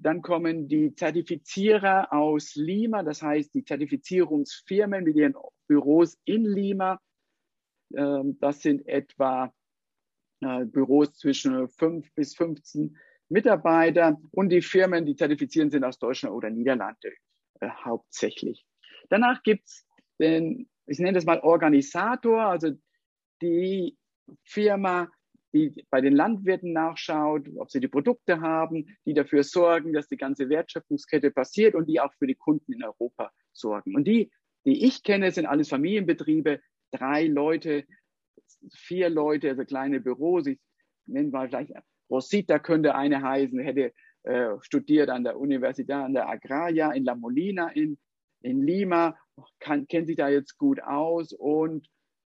Dann kommen die Zertifizierer aus Lima, das heißt die Zertifizierungsfirmen mit ihren Büros in Lima. Ähm, das sind etwa äh, Büros zwischen 5 bis 15 Mitarbeiter und die Firmen, die zertifizieren, sind aus Deutschland oder Niederlande äh, hauptsächlich. Danach gibt's den, ich nenne das mal Organisator, also die Firma, die bei den Landwirten nachschaut, ob sie die Produkte haben, die dafür sorgen, dass die ganze Wertschöpfungskette passiert und die auch für die Kunden in Europa sorgen. Und die, die ich kenne, sind alles Familienbetriebe, drei Leute, vier Leute, also kleine Büros. Ich nenne mal gleich Rosita könnte eine heißen, hätte äh, studiert an der Universität, an der Agraria in La Molina in, in Lima, kann, kennt sich da jetzt gut aus und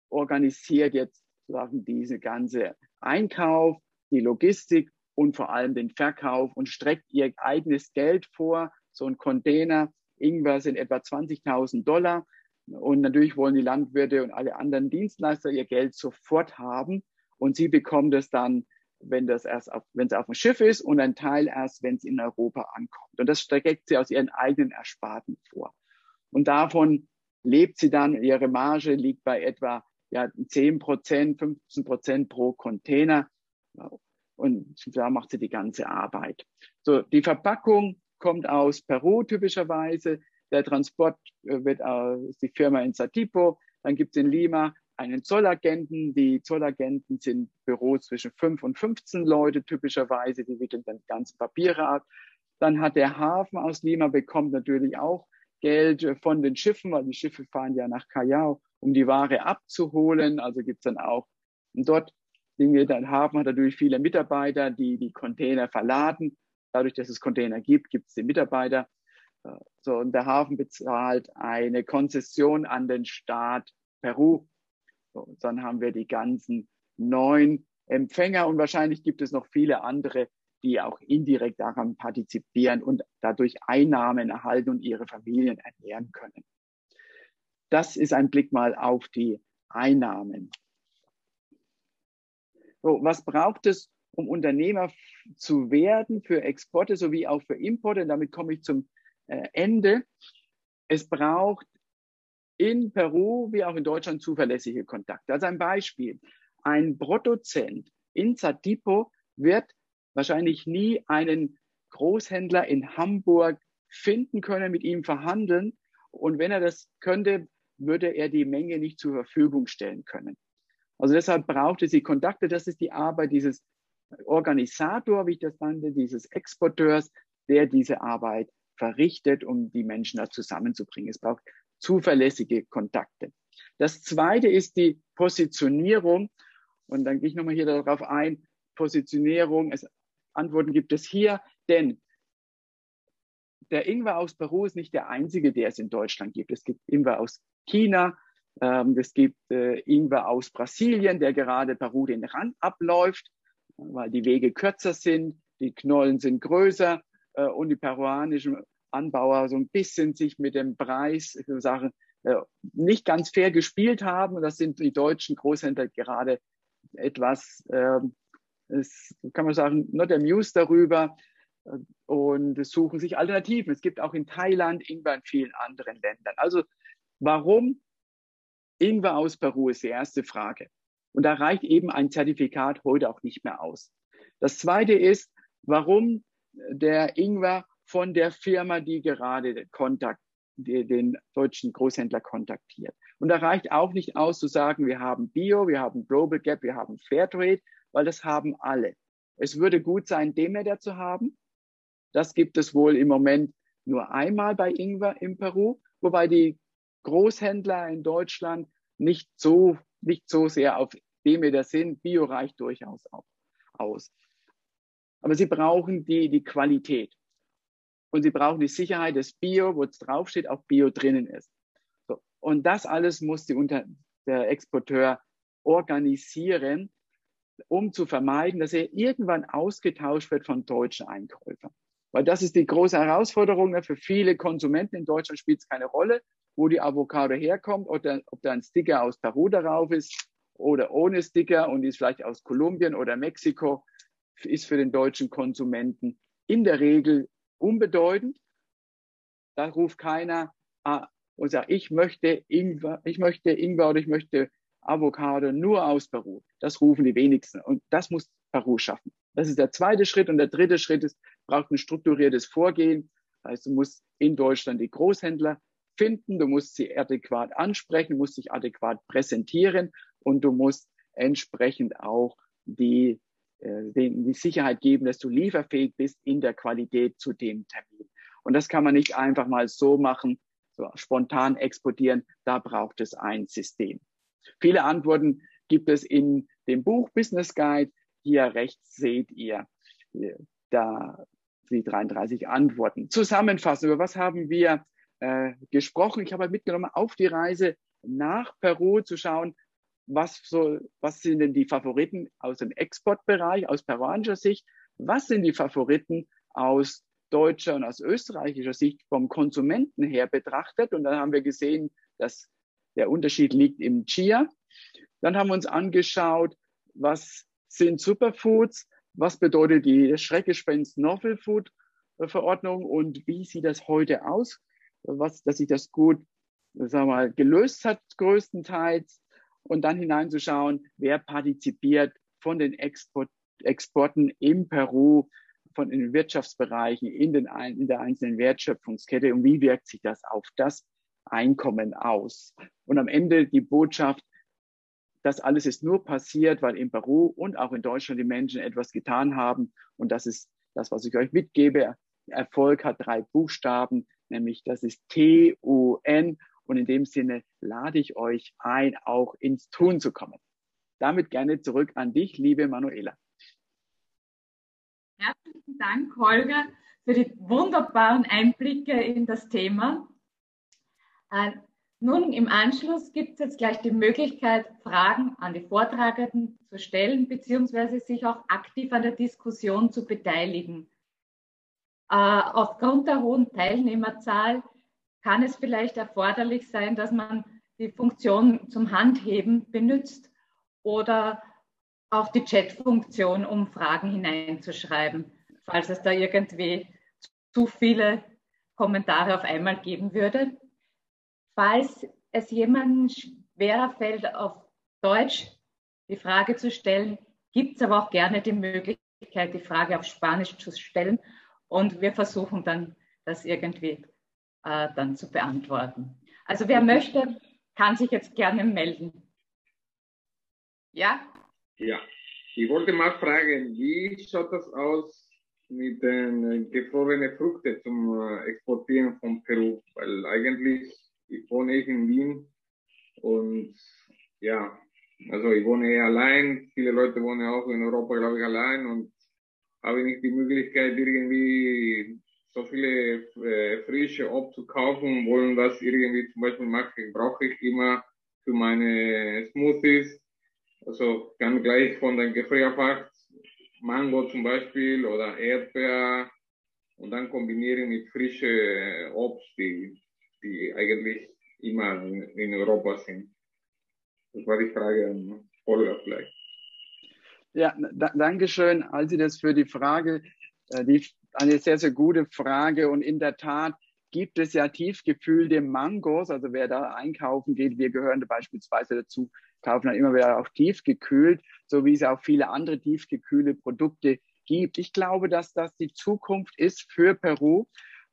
organisiert jetzt sozusagen diese ganze Einkauf, die Logistik und vor allem den Verkauf und streckt ihr eigenes Geld vor. So ein Container, Ingwer sind etwa 20.000 Dollar. Und natürlich wollen die Landwirte und alle anderen Dienstleister ihr Geld sofort haben und sie bekommt es dann, wenn das erst auf, wenn es auf dem Schiff ist und ein Teil erst, wenn es in Europa ankommt. Und das streckt sie aus ihren eigenen Ersparten vor. Und davon lebt sie dann, ihre Marge liegt bei etwa ja, 10 Prozent, 15 Prozent pro Container. Und da macht sie die ganze Arbeit. So, die Verpackung kommt aus Peru typischerweise. Der Transport äh, wird aus die Firma in Satipo. Dann gibt es in Lima einen Zollagenten. Die Zollagenten sind Büros zwischen 5 und 15 Leute typischerweise. Die wickeln dann die ganzen Papiere ab. Dann hat der Hafen aus Lima bekommt natürlich auch Geld von den Schiffen, weil die Schiffe fahren ja nach Callao, um die Ware abzuholen. Also gibt es dann auch dort Dinge. Der Hafen hat natürlich viele Mitarbeiter, die die Container verladen. Dadurch, dass es Container gibt, gibt es die Mitarbeiter. So, und der Hafen bezahlt eine Konzession an den Staat Peru. So, dann haben wir die ganzen neun Empfänger und wahrscheinlich gibt es noch viele andere, die auch indirekt daran partizipieren und dadurch Einnahmen erhalten und ihre Familien ernähren können. Das ist ein Blick mal auf die Einnahmen. So, was braucht es, um Unternehmer zu werden für Exporte sowie auch für Importe? Und damit komme ich zum äh, Ende. Es braucht in Peru wie auch in Deutschland zuverlässige Kontakte. Also ein Beispiel. Ein Produzent in Satipo wird wahrscheinlich nie einen Großhändler in Hamburg finden können, mit ihm verhandeln. Und wenn er das könnte, würde er die Menge nicht zur Verfügung stellen können. Also deshalb braucht es die Kontakte. Das ist die Arbeit dieses Organisator, wie ich das nannte, dieses Exporteurs, der diese Arbeit verrichtet, um die Menschen da zusammenzubringen. Es braucht zuverlässige Kontakte. Das zweite ist die Positionierung. Und dann gehe ich nochmal hier darauf ein. Positionierung, es Antworten gibt es hier, denn der Ingwer aus Peru ist nicht der einzige, der es in Deutschland gibt. Es gibt Ingwer aus China, ähm, es gibt äh, Ingwer aus Brasilien, der gerade Peru den Rand abläuft, weil die Wege kürzer sind, die Knollen sind größer äh, und die peruanischen Anbauer so ein bisschen sich mit dem Preis Sachen äh, nicht ganz fair gespielt haben. Das sind die deutschen Großhändler gerade etwas ähm, es kann man sagen, not amused darüber äh, und suchen sich Alternativen. Es gibt auch in Thailand Ingwer in vielen anderen Ländern. Also warum Ingwer aus Peru ist die erste Frage. Und da reicht eben ein Zertifikat heute auch nicht mehr aus. Das zweite ist, warum der Ingwer von der Firma, die gerade den, Kontakt, den deutschen Großhändler kontaktiert. Und da reicht auch nicht aus zu sagen, wir haben Bio, wir haben Global Gap, wir haben Fairtrade, weil das haben alle. Es würde gut sein, Demeter zu haben. Das gibt es wohl im Moment nur einmal bei Ingwer in Peru, wobei die Großhändler in Deutschland nicht so, nicht so sehr auf Demeter sind. Bio reicht durchaus auch aus. Aber sie brauchen die, die Qualität. Und sie brauchen die Sicherheit, dass Bio, wo es draufsteht, auch Bio drinnen ist. So. Und das alles muss die Unter der Exporteur organisieren, um zu vermeiden, dass er irgendwann ausgetauscht wird von deutschen Einkäufern. Weil das ist die große Herausforderung ne? für viele Konsumenten. In Deutschland spielt es keine Rolle, wo die Avocado herkommt oder ob da ein Sticker aus Peru darauf ist oder ohne Sticker und ist vielleicht aus Kolumbien oder Mexiko, ist für den deutschen Konsumenten in der Regel unbedeutend. Da ruft keiner ah, und sagt, ich möchte Ingwer, ich möchte Ingwer oder ich möchte Avocado nur aus Peru. Das rufen die wenigsten. Und das muss Peru schaffen. Das ist der zweite Schritt. Und der dritte Schritt ist, braucht ein strukturiertes Vorgehen. Das heißt, du musst in Deutschland die Großhändler finden, du musst sie adäquat ansprechen, musst dich adäquat präsentieren und du musst entsprechend auch die, äh, die Sicherheit geben, dass du lieferfähig bist in der Qualität zu dem Termin. Und das kann man nicht einfach mal so machen, so spontan exportieren. Da braucht es ein System. Viele Antworten gibt es in dem Buch Business Guide. Hier rechts seht ihr äh, da die 33 Antworten. Zusammenfassen, über was haben wir äh, gesprochen? Ich habe mitgenommen, auf die Reise nach Peru zu schauen, was, so, was sind denn die Favoriten aus dem Exportbereich, aus peruanischer Sicht? Was sind die Favoriten aus deutscher und aus österreichischer Sicht vom Konsumenten her betrachtet? Und dann haben wir gesehen, dass der Unterschied liegt im Chia. Dann haben wir uns angeschaut, was sind Superfoods, was bedeutet die Schreckgespenst Novel Food Verordnung und wie sieht das heute aus, was, dass sich das gut sagen wir mal, gelöst hat größtenteils und dann hineinzuschauen, wer partizipiert von den Export, Exporten in Peru, von den Wirtschaftsbereichen in, den, in der einzelnen Wertschöpfungskette und wie wirkt sich das auf das Einkommen aus. Und am Ende die Botschaft, das alles ist nur passiert, weil in Peru und auch in Deutschland die Menschen etwas getan haben. Und das ist das, was ich euch mitgebe. Erfolg hat drei Buchstaben, nämlich das ist T-U-N. Und in dem Sinne lade ich euch ein, auch ins Tun zu kommen. Damit gerne zurück an dich, liebe Manuela. Herzlichen Dank, Holger, für die wunderbaren Einblicke in das Thema. Äh, nun, im Anschluss gibt es jetzt gleich die Möglichkeit, Fragen an die Vortragenden zu stellen, beziehungsweise sich auch aktiv an der Diskussion zu beteiligen. Äh, aufgrund der hohen Teilnehmerzahl kann es vielleicht erforderlich sein, dass man die Funktion zum Handheben benutzt oder auch die Chat-Funktion, um Fragen hineinzuschreiben, falls es da irgendwie zu viele Kommentare auf einmal geben würde. Falls es jemandem schwerer fällt, auf Deutsch die Frage zu stellen, gibt es aber auch gerne die Möglichkeit, die Frage auf Spanisch zu stellen. Und wir versuchen dann, das irgendwie äh, dann zu beantworten. Also wer möchte, kann sich jetzt gerne melden. Ja? Ja, ich wollte mal fragen, wie schaut das aus mit den gefrorenen Früchten zum äh, Exportieren von Peru? Weil eigentlich ich wohne ich in Wien und ja, also ich wohne eher allein. Viele Leute wohnen auch in Europa, glaube ich, allein und habe nicht die Möglichkeit, irgendwie so viele äh, frische Obst zu kaufen wollen das irgendwie zum Beispiel machen. Brauche ich immer für meine Smoothies. Also kann gleich von den Gefrierfach Mango zum Beispiel oder Erdbeer und dann kombinieren mit frische Obst, die die eigentlich immer in Europa sind. Das war die Frage an Holger vielleicht. Ja, da, danke schön, Alsi, das für die Frage. Äh, die, eine sehr, sehr gute Frage. Und in der Tat gibt es ja tiefgefüllte Mangos. Also wer da einkaufen geht, wir gehören beispielsweise dazu, kaufen dann immer wieder auch tiefgekühlt, so wie es auch viele andere tiefgekühlte Produkte gibt. Ich glaube, dass das die Zukunft ist für Peru.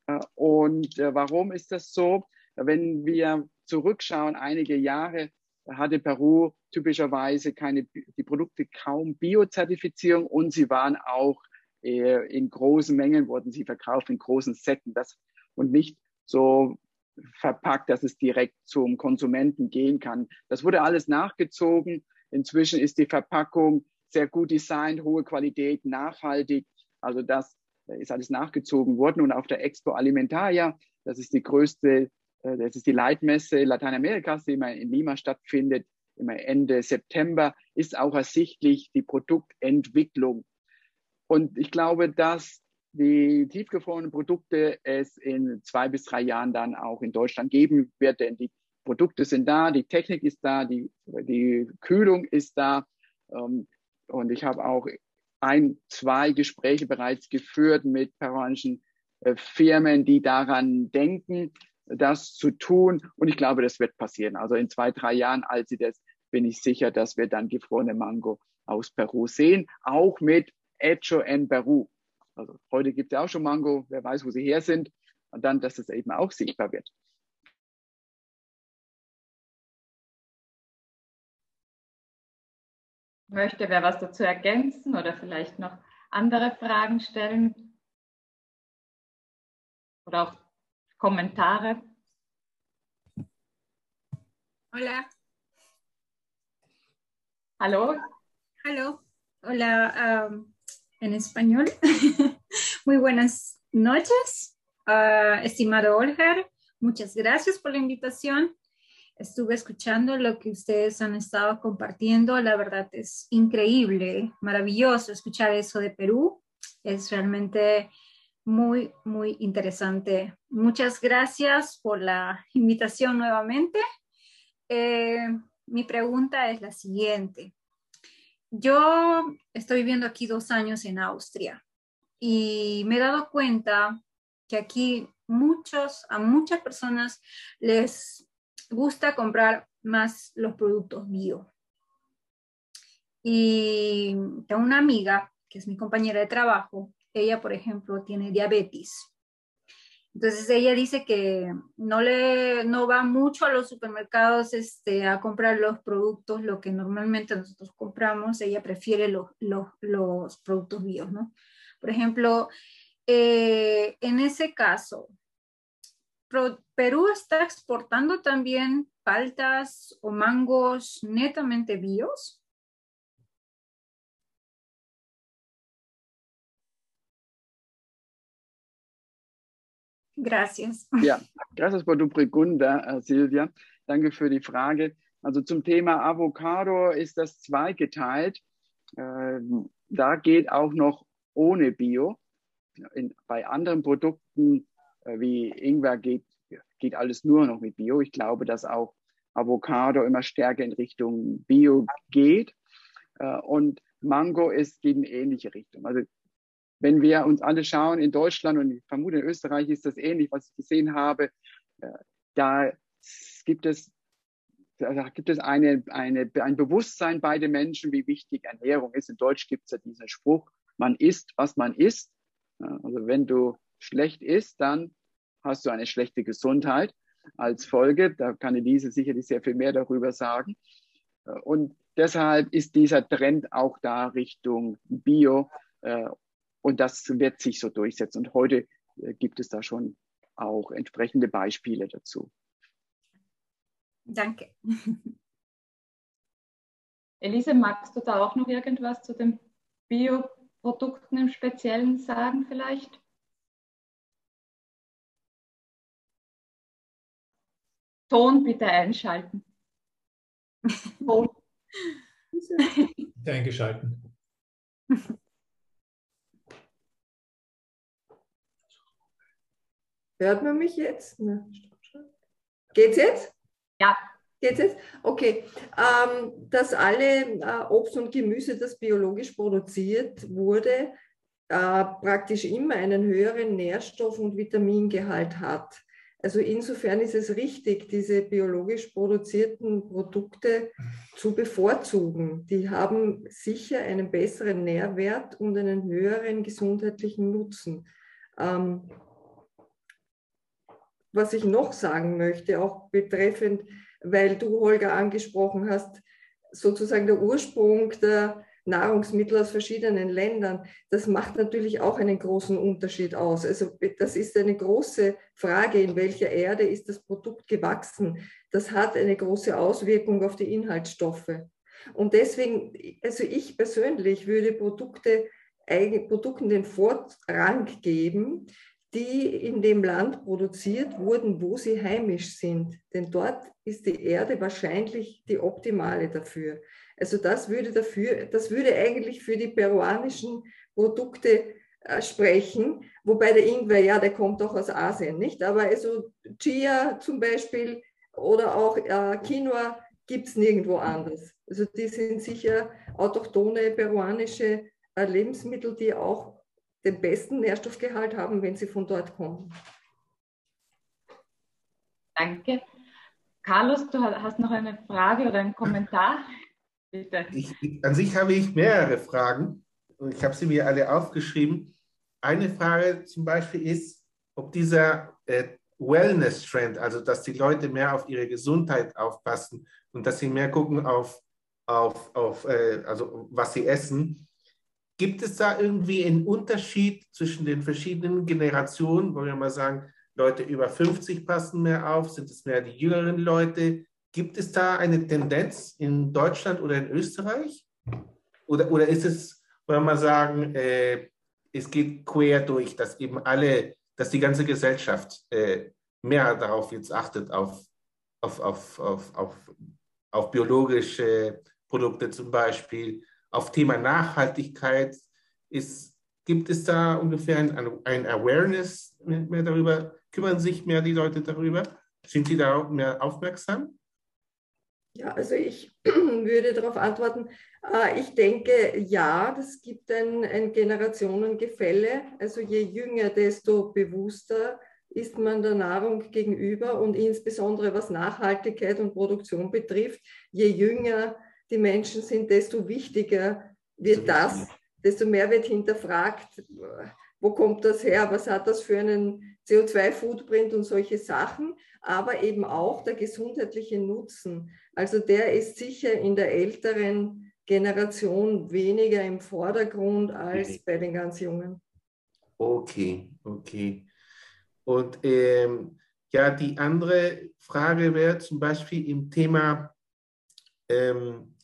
Äh, und äh, warum ist das so? Wenn wir zurückschauen, einige Jahre hatte Peru typischerweise keine, die Produkte kaum Biozertifizierung und sie waren auch äh, in großen Mengen, wurden sie verkauft, in großen Säcken das, und nicht so verpackt, dass es direkt zum Konsumenten gehen kann. Das wurde alles nachgezogen. Inzwischen ist die Verpackung sehr gut designt, hohe Qualität, nachhaltig. Also das ist alles nachgezogen worden. Und auf der Expo Alimentaria, das ist die größte, äh, das ist die Leitmesse Lateinamerikas, die immer in Lima stattfindet, immer Ende September, ist auch ersichtlich die Produktentwicklung. Und ich glaube, dass die tiefgefrorenen Produkte es in zwei bis drei Jahren dann auch in Deutschland geben wird, denn die Produkte sind da, die Technik ist da, die, die Kühlung ist da. Ähm, und ich habe auch ein, zwei Gespräche bereits geführt mit peruanischen äh, Firmen, die daran denken, das zu tun. Und ich glaube, das wird passieren. Also in zwei, drei Jahren, als sie das, bin ich sicher, dass wir dann gefrorene Mango aus Peru sehen, auch mit Echo en Peru. Also heute gibt es ja auch schon Mango, wer weiß, wo sie her sind. Und dann, dass es eben auch sichtbar wird. Möchte wer was dazu ergänzen oder vielleicht noch andere Fragen stellen? Oder auch Kommentare? Hola. Hallo. Hallo. Hola um, en español. Muy buenas noches, uh, estimado Olger. Muchas gracias por la invitación. estuve escuchando lo que ustedes han estado compartiendo. La verdad es increíble, maravilloso escuchar eso de Perú. Es realmente muy, muy interesante. Muchas gracias por la invitación nuevamente. Eh, mi pregunta es la siguiente. yo estoy viviendo aquí dos años en Austria y me he dado cuenta que aquí muchos, a muchas personas les gusta comprar más los productos bio. Y tengo una amiga, que es mi compañera de trabajo, ella, por ejemplo, tiene diabetes. Entonces ella dice que no le no va mucho a los supermercados este, a comprar los productos, lo que normalmente nosotros compramos, ella prefiere los, los, productos bio, ¿no? Por ejemplo, eh, en ese caso, Perú está exportando también paltas o mangos netamente bios. Gracias. Ja, gracias por tu pregunta, äh, Silvia. Danke für die Frage. Also zum Thema Avocado ist das zweigeteilt. Ähm, da geht auch noch ohne Bio. In, bei anderen Produkten äh, wie Ingwer geht, geht alles nur noch mit Bio. Ich glaube, dass auch Avocado immer stärker in Richtung Bio geht. Äh, und Mango ist, geht in ähnliche Richtung. Also wenn wir uns alle schauen in Deutschland und ich vermute in Österreich ist das ähnlich, was ich gesehen habe, äh, da gibt es, da gibt es eine, eine, ein Bewusstsein bei den Menschen, wie wichtig Ernährung ist. In Deutsch gibt es ja diesen Spruch, man isst, was man isst. Also wenn du schlecht isst, dann hast du eine schlechte Gesundheit als Folge. Da kann Elise sicherlich sehr viel mehr darüber sagen. Und deshalb ist dieser Trend auch da Richtung Bio. Und das wird sich so durchsetzen. Und heute äh, gibt es da schon auch entsprechende Beispiele dazu. Danke. Elise, magst du da auch noch irgendwas zu den Bioprodukten im Speziellen sagen vielleicht? Ton bitte einschalten. Ton. Eingeschalten. Hört man mich jetzt? Na, Geht's jetzt? Ja. Geht's jetzt? Okay. Ähm, dass alle äh, Obst und Gemüse, das biologisch produziert wurde, äh, praktisch immer einen höheren Nährstoff- und Vitamingehalt hat. Also insofern ist es richtig, diese biologisch produzierten Produkte zu bevorzugen. Die haben sicher einen besseren Nährwert und einen höheren gesundheitlichen Nutzen. Ähm, was ich noch sagen möchte, auch betreffend, weil du, Holger, angesprochen hast, sozusagen der Ursprung der Nahrungsmittel aus verschiedenen Ländern, das macht natürlich auch einen großen Unterschied aus. Also das ist eine große Frage, in welcher Erde ist das Produkt gewachsen. Das hat eine große Auswirkung auf die Inhaltsstoffe. Und deswegen, also ich persönlich würde Produkte, Produkten den Vorrang geben, die in dem Land produziert wurden, wo sie heimisch sind. Denn dort ist die Erde wahrscheinlich die optimale dafür. Also das würde dafür, das würde eigentlich für die peruanischen Produkte äh, sprechen, wobei der Ingwer, ja, der kommt auch aus Asien, nicht? Aber also Chia zum Beispiel oder auch äh, Quinoa gibt es nirgendwo anders. Also die sind sicher autochtone peruanische äh, Lebensmittel, die auch den besten Nährstoffgehalt haben, wenn sie von dort kommen. Danke. Carlos, du hast noch eine Frage oder einen Kommentar? Bitte. Ich, an sich habe ich mehrere Fragen und ich habe sie mir alle aufgeschrieben. Eine Frage zum Beispiel ist, ob dieser äh, Wellness-Trend, also dass die Leute mehr auf ihre Gesundheit aufpassen und dass sie mehr gucken auf, auf, auf äh, also was sie essen, Gibt es da irgendwie einen Unterschied zwischen den verschiedenen Generationen? Wollen wir mal sagen, Leute über 50 passen mehr auf? Sind es mehr die jüngeren Leute? Gibt es da eine Tendenz in Deutschland oder in Österreich? Oder, oder ist es, wollen wir mal sagen, äh, es geht quer durch, dass eben alle, dass die ganze Gesellschaft äh, mehr darauf jetzt achtet, auf, auf, auf, auf, auf, auf biologische Produkte zum Beispiel, auf Thema Nachhaltigkeit ist, gibt es da ungefähr ein, ein Awareness mehr darüber? Kümmern sich mehr die Leute darüber? Sind sie da mehr aufmerksam? Ja, also ich würde darauf antworten, äh, ich denke, ja, es gibt ein, ein Generationengefälle. Also je jünger, desto bewusster ist man der Nahrung gegenüber und insbesondere was Nachhaltigkeit und Produktion betrifft, je jünger die Menschen sind, desto wichtiger wird das, desto mehr wird hinterfragt, wo kommt das her, was hat das für einen CO2-Footprint und solche Sachen, aber eben auch der gesundheitliche Nutzen. Also der ist sicher in der älteren Generation weniger im Vordergrund als bei den ganz Jungen. Okay, okay. Und ähm, ja, die andere Frage wäre zum Beispiel im Thema, ähm,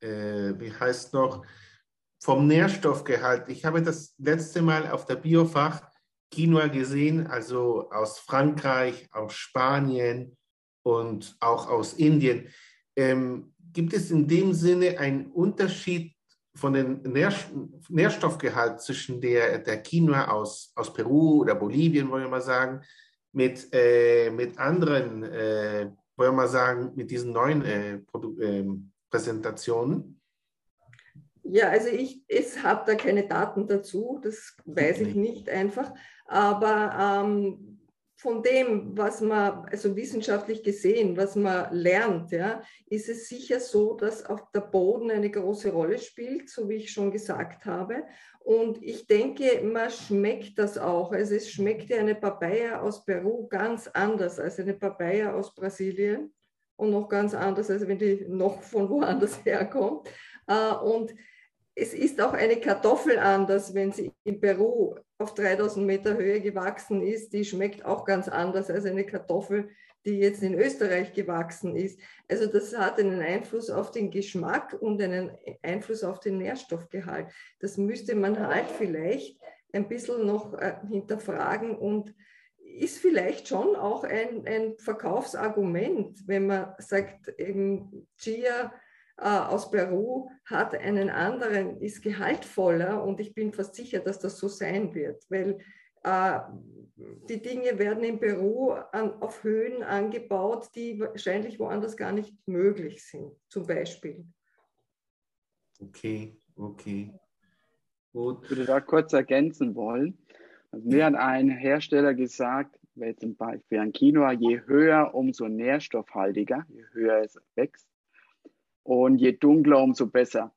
äh, wie heißt noch, vom Nährstoffgehalt. Ich habe das letzte Mal auf der Biofach Quinoa gesehen, also aus Frankreich, aus Spanien und auch aus Indien. Ähm, gibt es in dem Sinne einen Unterschied von dem Nährstoffgehalt zwischen der, der Quinoa aus, aus Peru oder Bolivien, wollen wir mal sagen, mit, äh, mit anderen, äh, wollen wir mal sagen, mit diesen neuen äh, ähm, Präsentationen? Ja, also ich, habe da keine Daten dazu, das weiß ich nicht einfach. Aber ähm, von dem, was man, also wissenschaftlich gesehen, was man lernt, ja, ist es sicher so, dass auch der Boden eine große Rolle spielt, so wie ich schon gesagt habe. Und ich denke, man schmeckt das auch. Also es schmeckt ja eine Papaya aus Peru ganz anders als eine Papaya aus Brasilien und noch ganz anders, als wenn die noch von woanders herkommt. Äh, und es ist auch eine Kartoffel anders, wenn sie in Peru auf 3000 Meter Höhe gewachsen ist. Die schmeckt auch ganz anders als eine Kartoffel, die jetzt in Österreich gewachsen ist. Also das hat einen Einfluss auf den Geschmack und einen Einfluss auf den Nährstoffgehalt. Das müsste man halt vielleicht ein bisschen noch äh, hinterfragen und ist vielleicht schon auch ein, ein Verkaufsargument, wenn man sagt, eben Chia äh, aus Peru hat einen anderen, ist gehaltvoller und ich bin fast sicher, dass das so sein wird, weil äh, die Dinge werden in Peru an, auf Höhen angebaut, die wahrscheinlich woanders gar nicht möglich sind, zum Beispiel. Okay, okay. Gut. Ich würde da kurz ergänzen wollen. Also mir hat ein Hersteller gesagt, wenn zum Beispiel ein Quinoa, je höher, umso nährstoffhaltiger, je höher es wächst. Und je dunkler, umso besser.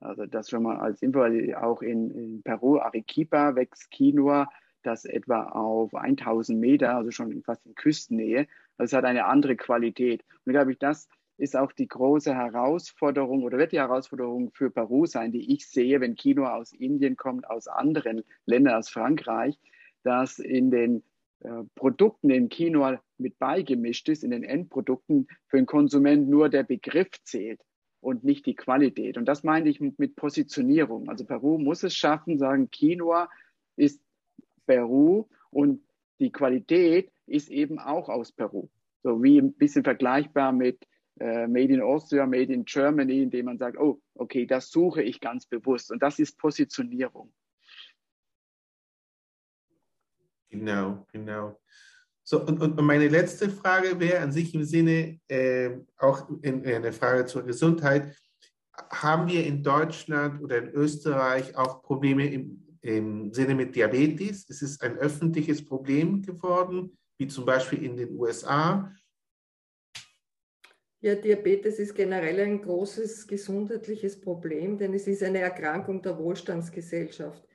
Also das schon mal als Info, auch in, in Peru, Arequipa wächst Quinoa, das etwa auf 1000 Meter, also schon fast in Küstennähe. Das hat eine andere Qualität. Und glaube ich, das ist auch die große Herausforderung oder wird die Herausforderung für Peru sein, die ich sehe, wenn Quinoa aus Indien kommt, aus anderen Ländern, aus Frankreich, dass in den äh, Produkten in Quinoa mit beigemischt ist, in den Endprodukten für den Konsument nur der Begriff zählt und nicht die Qualität. Und das meine ich mit, mit Positionierung. Also Peru muss es schaffen, sagen, Quinoa ist Peru und die Qualität ist eben auch aus Peru. So wie ein bisschen vergleichbar mit äh, Made in Austria, Made in Germany, indem man sagt, oh, okay, das suche ich ganz bewusst. Und das ist Positionierung. Genau, genau. So, und, und meine letzte Frage wäre an sich im Sinne, äh, auch in, in eine Frage zur Gesundheit. Haben wir in Deutschland oder in Österreich auch Probleme im, im Sinne mit Diabetes? Ist es ein öffentliches Problem geworden, wie zum Beispiel in den USA? Ja, Diabetes ist generell ein großes gesundheitliches Problem, denn es ist eine Erkrankung der Wohlstandsgesellschaft.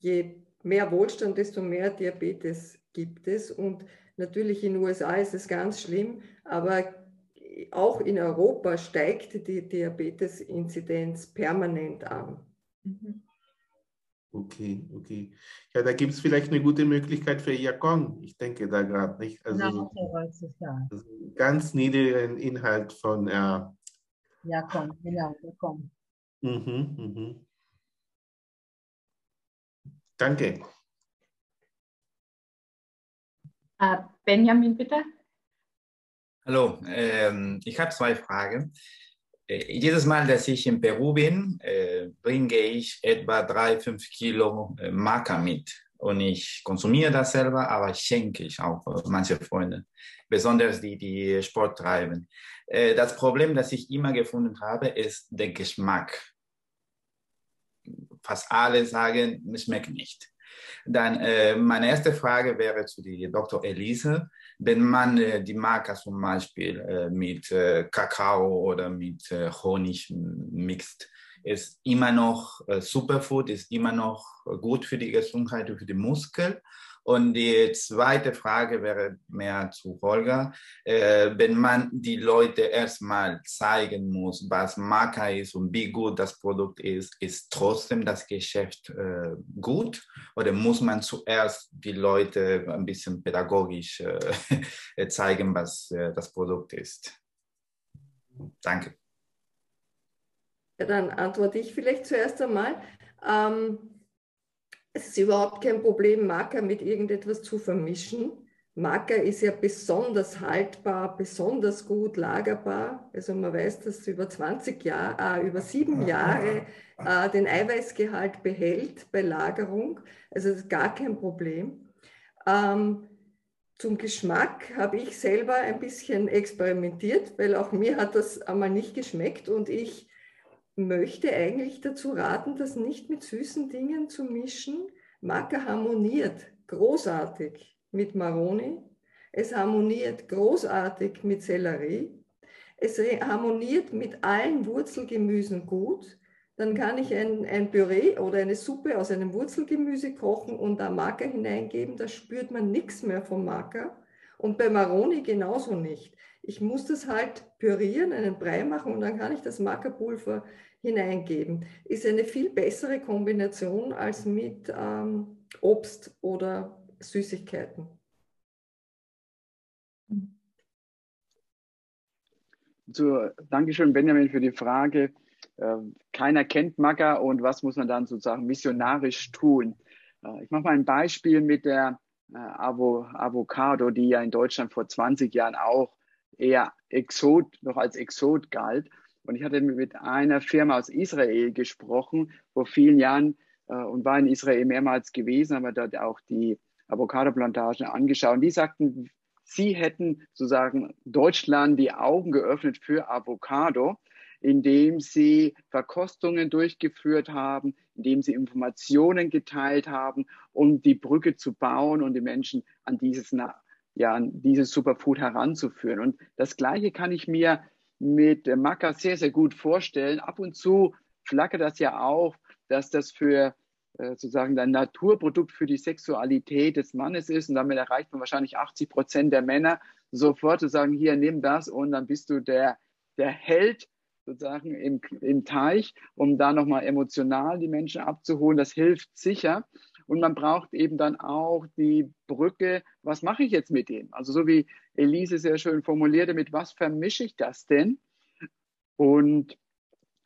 Je mehr Wohlstand, desto mehr Diabetes gibt es. Und natürlich in den USA ist es ganz schlimm, aber auch in Europa steigt die Diabetes-Inzidenz permanent an. Mhm. Okay, okay. Ja, da gibt es vielleicht eine gute Möglichkeit für Yakon. Ich denke da gerade nicht. Also, also ganz niedrigen Inhalt von äh, Yakon, genau, Yakon. Mhm, mhm. Danke. Uh, Benjamin, bitte. Hallo, ähm, ich habe zwei Fragen. Äh, jedes Mal, dass ich in Peru bin, äh, bringe ich etwa drei, fünf Kilo äh, Maca mit. und ich konsumiere das selber, aber schenke ich auch manche Freunde, besonders die, die Sport treiben. Das Problem, das ich immer gefunden habe, ist der Geschmack. Fast alle sagen, es schmeckt nicht. Dann äh, meine erste Frage wäre zu die Dr. Elise. Wenn man äh, die Marke zum Beispiel äh, mit äh, Kakao oder mit äh, Honig mixt, ist immer noch äh, Superfood, ist immer noch gut für die Gesundheit und für die Muskeln. Und die zweite Frage wäre mehr zu Holger. Äh, wenn man die Leute erstmal zeigen muss, was Marke ist und wie gut das Produkt ist, ist trotzdem das Geschäft äh, gut? Oder muss man zuerst die Leute ein bisschen pädagogisch äh, zeigen, was äh, das Produkt ist? Danke. Ja, dann antworte ich vielleicht zuerst einmal. Ähm, es ist überhaupt kein Problem, Marker mit irgendetwas zu vermischen. Marker ist ja besonders haltbar, besonders gut lagerbar. Also man weiß, dass über 20 Jahre, äh, über sieben Jahre äh, den Eiweißgehalt behält bei Lagerung. Also das ist gar kein Problem. Ähm, zum Geschmack habe ich selber ein bisschen experimentiert, weil auch mir hat das einmal nicht geschmeckt und ich möchte eigentlich dazu raten, das nicht mit süßen Dingen zu mischen. Maca harmoniert großartig mit Maroni. Es harmoniert großartig mit Sellerie. Es harmoniert mit allen Wurzelgemüsen gut. Dann kann ich ein, ein Püree oder eine Suppe aus einem Wurzelgemüse kochen und da Maca hineingeben. Da spürt man nichts mehr vom Maca. Und bei Maroni genauso nicht. Ich muss das halt pürieren, einen Brei machen und dann kann ich das Mackerpulver hineingeben. Ist eine viel bessere Kombination als mit ähm, Obst oder Süßigkeiten. So, Dankeschön, Benjamin, für die Frage. Äh, keiner kennt Macker und was muss man dann sozusagen missionarisch tun? Äh, ich mache mal ein Beispiel mit der Avo Avocado, die ja in Deutschland vor 20 Jahren auch eher Exot, noch als Exot galt. Und ich hatte mit einer Firma aus Israel gesprochen vor vielen Jahren äh, und war in Israel mehrmals gewesen, aber dort auch die Avocado-Plantagen angeschaut. Und die sagten, sie hätten sozusagen Deutschland die Augen geöffnet für Avocado, indem sie Verkostungen durchgeführt haben, indem sie Informationen geteilt haben, um die Brücke zu bauen und die Menschen an dieses, ja, an dieses Superfood heranzuführen. Und das Gleiche kann ich mir mit Maca sehr, sehr gut vorstellen. Ab und zu flackert das ja auch, dass das für äh, sozusagen ein Naturprodukt für die Sexualität des Mannes ist. Und damit erreicht man wahrscheinlich 80 Prozent der Männer sofort zu sagen, hier, nimm das und dann bist du der, der Held sozusagen im, im Teich, um da nochmal emotional die Menschen abzuholen. Das hilft sicher. Und man braucht eben dann auch die Brücke, was mache ich jetzt mit dem? Also so wie Elise sehr schön formulierte, mit was vermische ich das denn? Und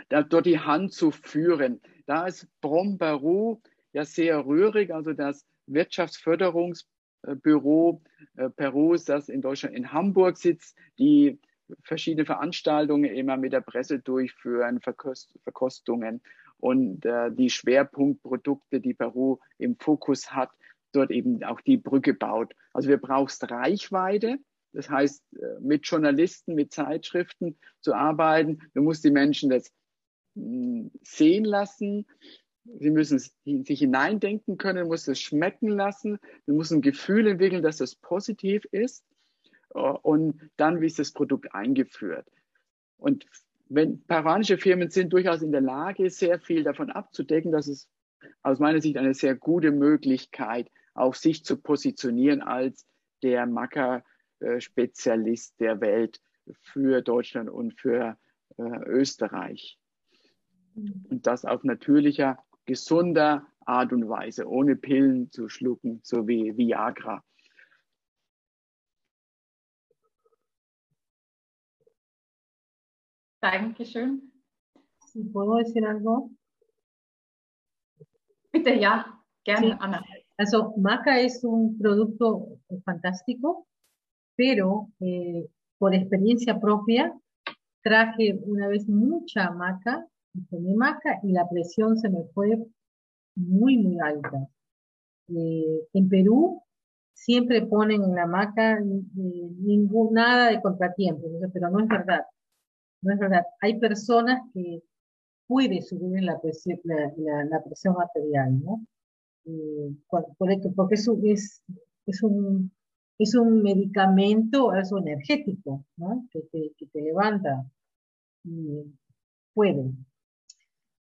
da, dort die Hand zu führen. Da ist Brombaru ja sehr rührig, also das Wirtschaftsförderungsbüro äh, Perus, das in Deutschland in Hamburg sitzt, die verschiedene Veranstaltungen immer mit der Presse durchführen, Verkost, Verkostungen und äh, die Schwerpunktprodukte, die Peru im Fokus hat, dort eben auch die Brücke baut. Also wir brauchst Reichweite, das heißt äh, mit Journalisten, mit Zeitschriften zu arbeiten. Du musst die Menschen das hm, sehen lassen. Sie müssen sich hineindenken können, musst es schmecken lassen. Du musst ein Gefühl entwickeln, dass das positiv ist. Äh, und dann, wie ist das Produkt eingeführt? Und wenn peruanische Firmen sind durchaus in der Lage, sehr viel davon abzudecken, das ist aus meiner Sicht eine sehr gute Möglichkeit, auch sich zu positionieren als der Macker-Spezialist der Welt für Deutschland und für äh, Österreich. Und das auf natürlicher, gesunder Art und Weise, ohne Pillen zu schlucken, so wie Viagra. Dankeschön. Si puedo decir algo. Bitte, ja, gerne, sí. Ana. Maca es un producto fantástico, pero eh, por experiencia propia traje una vez mucha maca, y tomé maca y la presión se me fue muy, muy alta. Eh, en Perú siempre ponen en la maca eh, ningún, nada de contratiempo, pero no es verdad. No es verdad. Hay personas que puede subir la presión, la, ¿no? Porque es, es, un, es un medicamento es energético, ¿no? Que te, que te levanta. Y puede.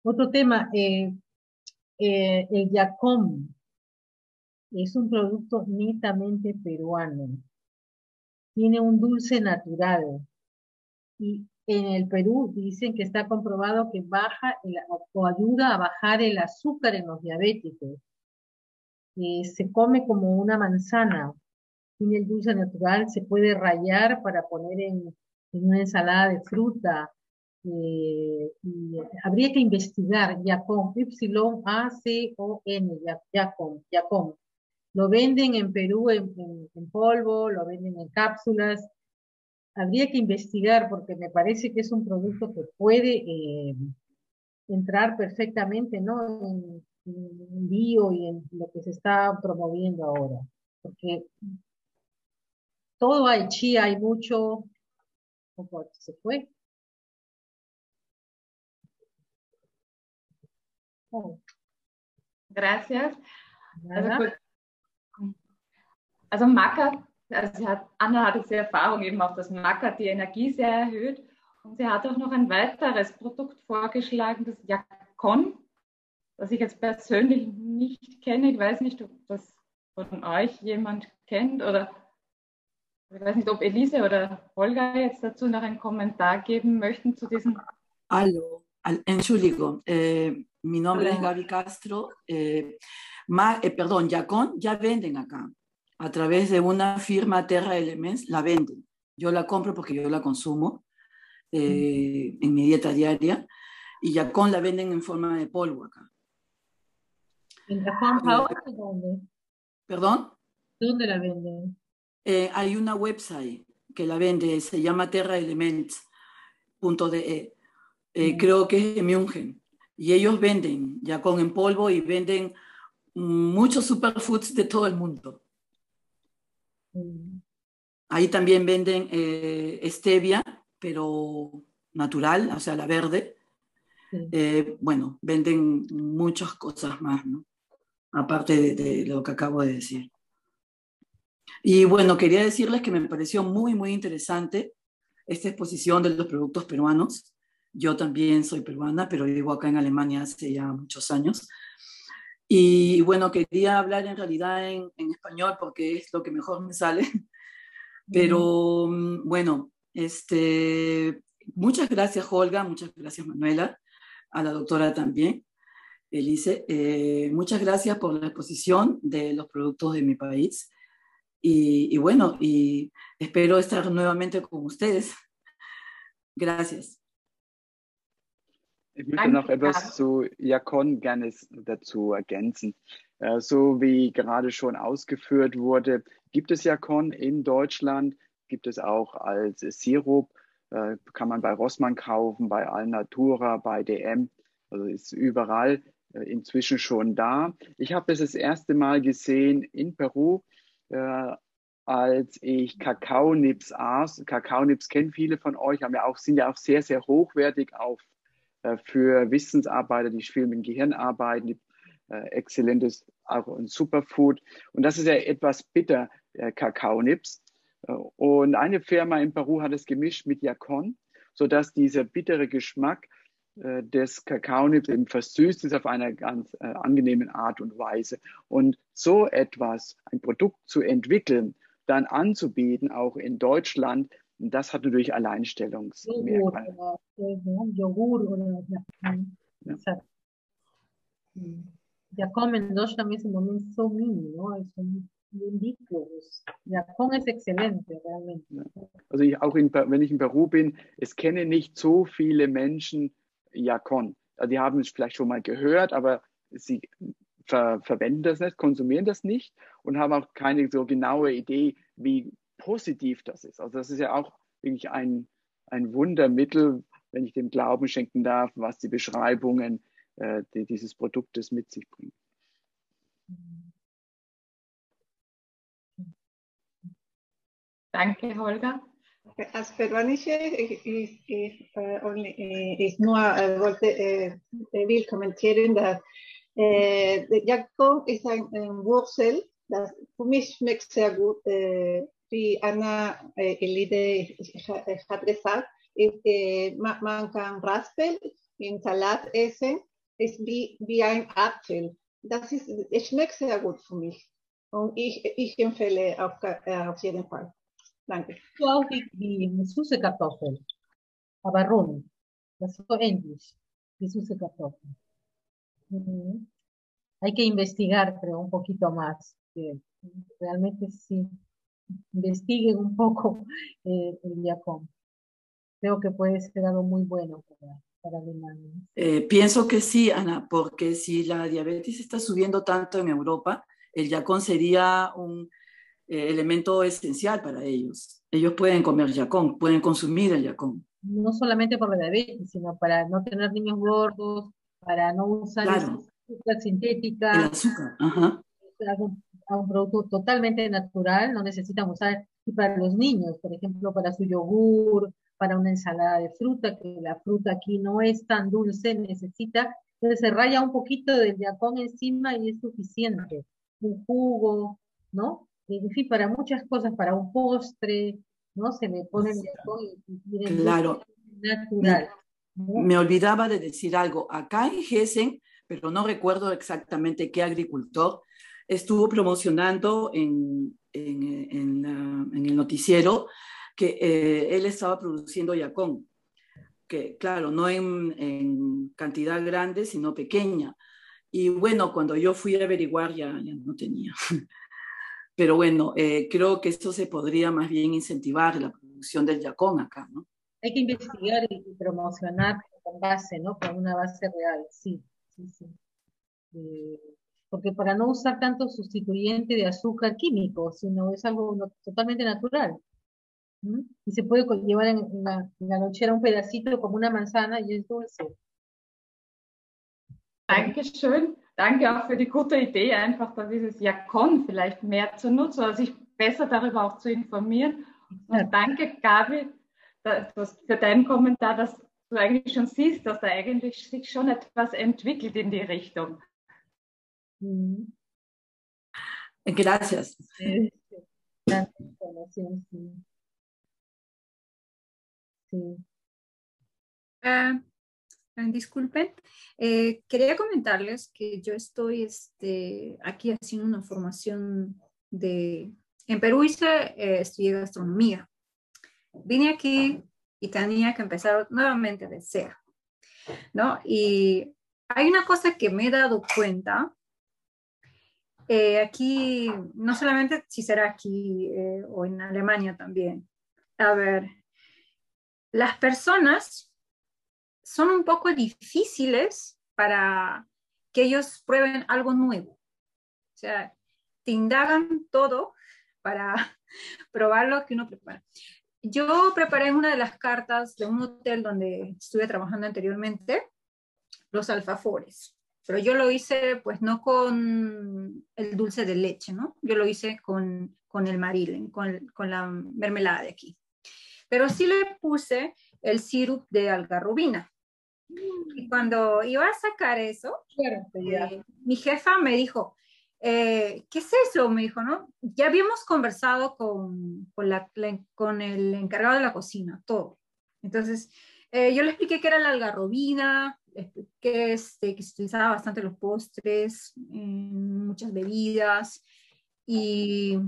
Otro tema, eh, eh, el Yacom es un producto netamente peruano. Tiene un dulce natural. Y en el Perú dicen que está comprobado que baja o ayuda a bajar el azúcar en los diabéticos. Eh, se come como una manzana. Tiene el dulce natural, se puede rayar para poner en, en una ensalada de fruta eh, y habría que investigar Yacom, Y-A-C-O-N, Yacom, Yacom. Lo venden en Perú en, polvo, lo venden en cápsulas. Habría que investigar porque me parece que es un producto que puede eh, entrar perfectamente ¿no? en, en bio y en lo que se está promoviendo ahora. Porque todo hay chía, hay mucho. Se fue. Gracias. Also, also Maca, also hat, Anna hat diese Erfahrung eben auch, dass Maca die Energie sehr erhöht. Und sie hat auch noch ein weiteres Produkt vorgeschlagen, das Jakon, das ich jetzt persönlich nicht kenne. Ich weiß nicht, ob das von euch jemand kennt oder ich weiß nicht, ob Elise oder Holger jetzt dazu noch einen Kommentar geben möchten zu diesem. Hallo, Entschuldigung, eh, mi nombre es Gaby Castro. Eh, eh, perdón, Yacon ya venden acá. A través de una firma Terra Elements la venden. Yo la compro porque yo la consumo en mi dieta diaria. Y Yacon la venden en forma de polvo acá. ¿En dónde? ¿Perdón? ¿Dónde la venden? hay una website que la vende, se llama terraelements.de. Eh, creo que es München. Y ellos venden ya con en polvo y venden muchos superfoods de todo el mundo. Ahí también venden eh, stevia, pero natural, o sea, la verde. Eh, bueno, venden muchas cosas más, ¿no? Aparte de, de, lo que acabo de decir. Y bueno, quería decirles que me pareció muy, muy interesante esta exposición de los productos peruanos. Yo también soy peruana, pero vivo acá en Alemania hace ya muchos años. Y bueno, quería hablar en realidad en, español porque es lo que mejor me sale. Pero mm, bueno, este, muchas gracias Olga, muchas gracias Manuela, a la doctora también, Elise. Eh, muchas gracias por la exposición de los productos de mi país. Y, y bueno, y espero estar nuevamente con ustedes. Gracias. Ich möchte noch etwas zu Jakon gerne dazu ergänzen. Äh, so wie gerade schon ausgeführt wurde, gibt es Jakon in Deutschland, gibt es auch als Sirup, äh, kann man bei Rossmann kaufen, bei Alnatura, bei DM, also ist überall äh, inzwischen schon da. Ich habe es das erste Mal gesehen in Peru, als ich Kakaonips aß. Kakaonips kennen viele von euch, haben ja auch, sind ja auch sehr, sehr hochwertig auf für Wissensarbeiter, die viel mit dem Gehirn arbeiten, die, äh, exzellentes ein Superfood. Und das ist ja etwas bitter, äh, Kakaonips. Äh, und eine Firma in Peru hat es gemischt mit Yakon, sodass dieser bittere Geschmack äh, des Kakaonips eben versüßt ist auf einer ganz äh, angenehmen Art und Weise. Und so etwas, ein Produkt zu entwickeln, dann anzubieten, auch in Deutschland, und das hat natürlich Alleinstellungsmerkmal. Ja. Ya comen dos también es un momento so mini, ¿no? Es un. Also ich, auch in, wenn ich in Peru bin, es kennen nicht so viele Menschen Yakon. Also die haben es vielleicht schon mal gehört, aber sie ver, verwenden das nicht, konsumieren das nicht und haben auch keine so genaue Idee, wie positiv das ist. Also das ist ja auch wirklich ein, ein Wundermittel, wenn ich dem Glauben schenken darf, was die Beschreibungen äh, die, dieses Produktes mit sich bringen. Danke, Holger. Als peruanische, ich, ich, ich, äh, äh, ich nur äh, wollte, will kommentieren, dass äh, Jakob ist ein, ein Wurzel, das für mich schmeckt sehr gut äh, wie Anna äh, Elide hat gesagt, ist, äh, man, man, kann Raspel in Salat essen, ist wie, ein Apfel. Das ist, es schmeckt sehr gut für mich. Und ich, ich empfehle auf, äh, auf jeden Fall. Danke. Süße Kartoffel, aber. Das ist so ähnlich, die süße Kartoffel. Hay que investigar, un poquito más. Realmente sí, investiguen un poco eh, el diacón. Creo que puede ser algo muy bueno para, para Alemania. Eh, pienso que sí, Ana, porque si la diabetes está subiendo tanto en Europa, el yacón sería un eh, elemento esencial para ellos. Ellos pueden comer yacón, pueden consumir el yacón. No solamente por la diabetes, sino para no tener niños gordos, para no usar Claro. azúcar sintética. El azúcar, ajá. A un, producto totalmente natural, no necesitan usar, y para los niños, por ejemplo, para su yogur, para una ensalada de fruta, que la fruta aquí no es tan dulce, necesita, entonces se raya un poquito del yacón encima y es suficiente. Un jugo, ¿no? En fin, para muchas cosas, para un postre, ¿no? Se le pone el yacón y, y tiene Claro. natural. ¿no? Me olvidaba de decir algo. Acá en Hessen, pero no recuerdo exactamente qué agricultor, estuvo promocionando en, en, el noticiero que eh, él estaba produciendo yacón, que claro, no en, cantidad grande, sino pequeña. Y bueno, cuando yo fui a averiguar ya, no tenía. Pero bueno, eh, creo que esto se podría más bien incentivar la producción del yacón acá, ¿no? Hay que investigar y promocionar con base, ¿no? Con una base real, sí, sí, sí. Eh, porque para no usar tanto sustituyente de azúcar químico, sino es algo totalmente natural. ¿m? Y se puede llevar en, en la, en la lonchera un pedacito como una manzana y es dulce. Dankeschön. Danke auch für die gute Idee, einfach da dieses Jakon vielleicht mehr zu nutzen oder sich besser darüber auch zu informieren. Und danke, Gabi, da- dass- für deinen Kommentar, dass du eigentlich schon siehst, dass da eigentlich sich schon etwas entwickelt in die Richtung. Mm. Gracias. Tanta información, sí. Sí. Ah, ah, disculpen, Eh, quería comentarles que yo estoy este, aquí haciendo una formación de... En Perú hice, eh, estudié gastronomía. Vine aquí y tenía que empezar nuevamente de cero, ¿no? Y hay una cosa que me he dado cuenta. Eh, aquí, no solamente si será aquí eh, o en Alemania también. A ver, las personas son un poco difíciles para que ellos prueben algo nuevo. O sea, te indagan todo para probar lo que uno prepara. Yo preparé una de las cartas de un hotel donde estuve trabajando anteriormente, los alfafores, pero yo lo hice pues no con el dulce de leche, ¿no? Yo lo hice con, con el marilen, con, con la mermelada de aquí. Pero sí le puse el sirup de algarrobina. Y cuando iba a sacar eso, eh, mi jefa me dijo, eh, ¿qué es eso? Me dijo, ¿no? Ya habíamos conversado con, con, la- la- con el encargado de la cocina, todo. Entonces, eh, yo le expliqué que era la algarrobina, expliqué este, que se utilizaba bastante los postres, en muchas bebidas, y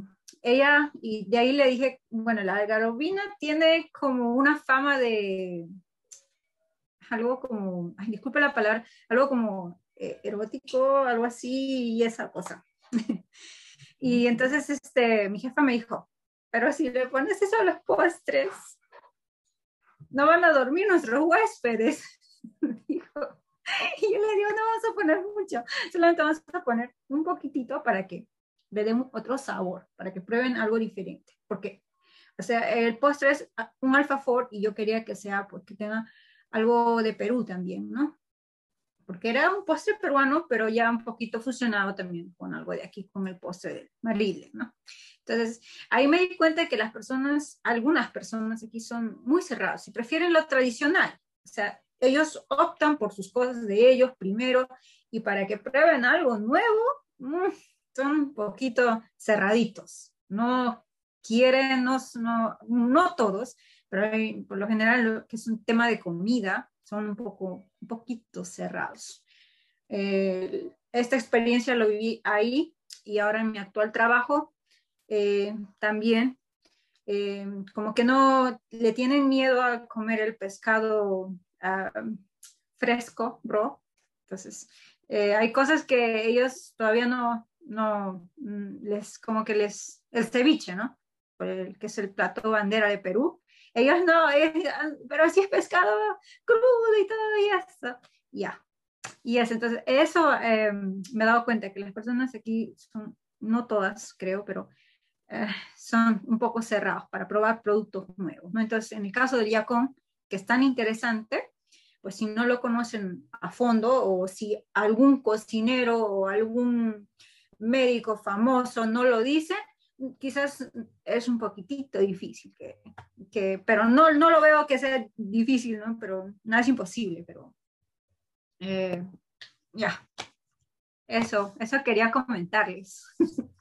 ella, y de ahí le dije, bueno, la algarrobina tiene como una fama de algo como, ay, disculpe la palabra, algo como eh, erótico, algo así, y esa cosa. y entonces este, mi jefa me dijo, pero si le pones eso a los postres, no van a dormir nuestros huéspedes. Dijo. Y yo le digo, no vamos a poner mucho, solamente vamos a poner un poquitito para que le den otro sabor, para que prueben algo diferente. Porque, o sea, el postre es un alfafor y yo quería que sea, pues, que tenga algo de Perú también, ¿no? Porque era un postre peruano, pero ya un poquito fusionado también con algo de aquí, con el postre de Marile, ¿no? Entonces, ahí me di cuenta que las personas, algunas personas aquí son muy cerradas y prefieren lo tradicional. O sea, ellos optan por sus cosas de ellos primero y para que prueben algo nuevo, mm, son un poquito cerraditos. No quieren, no, no, todos, pero por lo general, que es un tema de comida, son un, poco, un poquito cerrados. Eh, esta experiencia lo viví ahí y ahora en mi actual trabajo eh, también, eh, como que no le tienen miedo a comer el pescado ah, fresco, bro. Entonces, eh, hay cosas que ellos todavía no, no, mm, les, como que les, el ceviche, ¿no? El, que es el plato bandera de Perú. Ellos no, pero si es pescado crudo y todo y eso. Ya. Y es, entonces, eso me he dado cuenta que las personas aquí son, no todas creo, pero eh, son un poco cerrados para probar productos nuevos. ¿no? Entonces, en el caso del Yacón, que es tan interesante, pues si no lo conocen a fondo o si algún cocinero o algún médico famoso no lo dice, quizás es un poquitito difícil, que, que, pero no, no lo veo que sea difícil, ¿no? pero nada es imposible, pero eh, ya, eso, eso quería comentarles.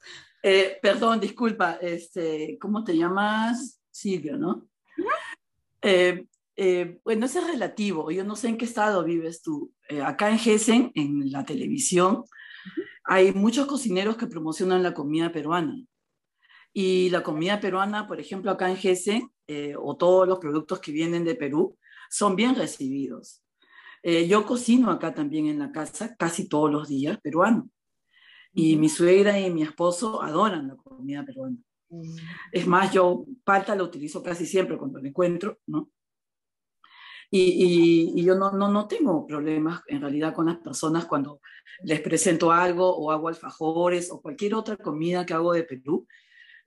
Eh, perdón, disculpa, este, ¿cómo te llamas? Silvio, ¿no? Eh, eh, bueno, eso es relativo. Yo no sé en qué estado vives tú. acá en Hessen, en la televisión, hay muchos cocineros que promocionan la comida peruana. Y la comida peruana, por ejemplo, acá en Hessen, o todos los productos que vienen de Perú, son bien recibidos. yo cocino acá también en la casa casi todos los días peruano. Y mi suegra y mi esposo adoran la comida peruana. Mm. Es más, yo palta la utilizo casi siempre cuando la encuentro, ¿no? Y, y, yo no, no, no, tengo problemas en realidad con las personas cuando les presento algo o hago alfajores o cualquier otra comida que hago de Perú.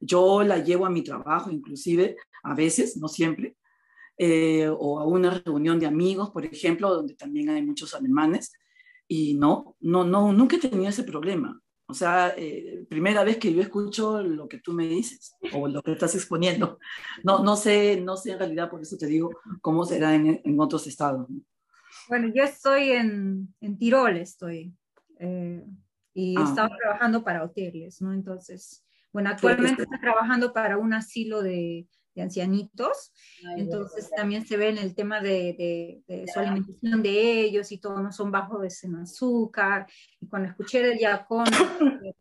Yo la llevo a mi trabajo, inclusive a veces, no siempre, eh, o a una reunión de amigos, por ejemplo, donde también hay muchos alemanes. Y no, no, no, nunca he tenido ese problema. O sea, eh, primera vez que yo escucho lo que tú me dices o lo que estás exponiendo. No, no, sé, no sé en realidad, por eso te digo, cómo será en, en otros estados. Bueno, yo estoy en, en Tirol, estoy. Eh, y ah. estado trabajando para hoteles, ¿no? Entonces, bueno, actualmente estoy trabajando para un asilo de, de ancianitos. Entonces también se ve en el tema de, de, su alimentación de ellos y todo, no son bajos en azúcar. Y cuando escuché del Yacón,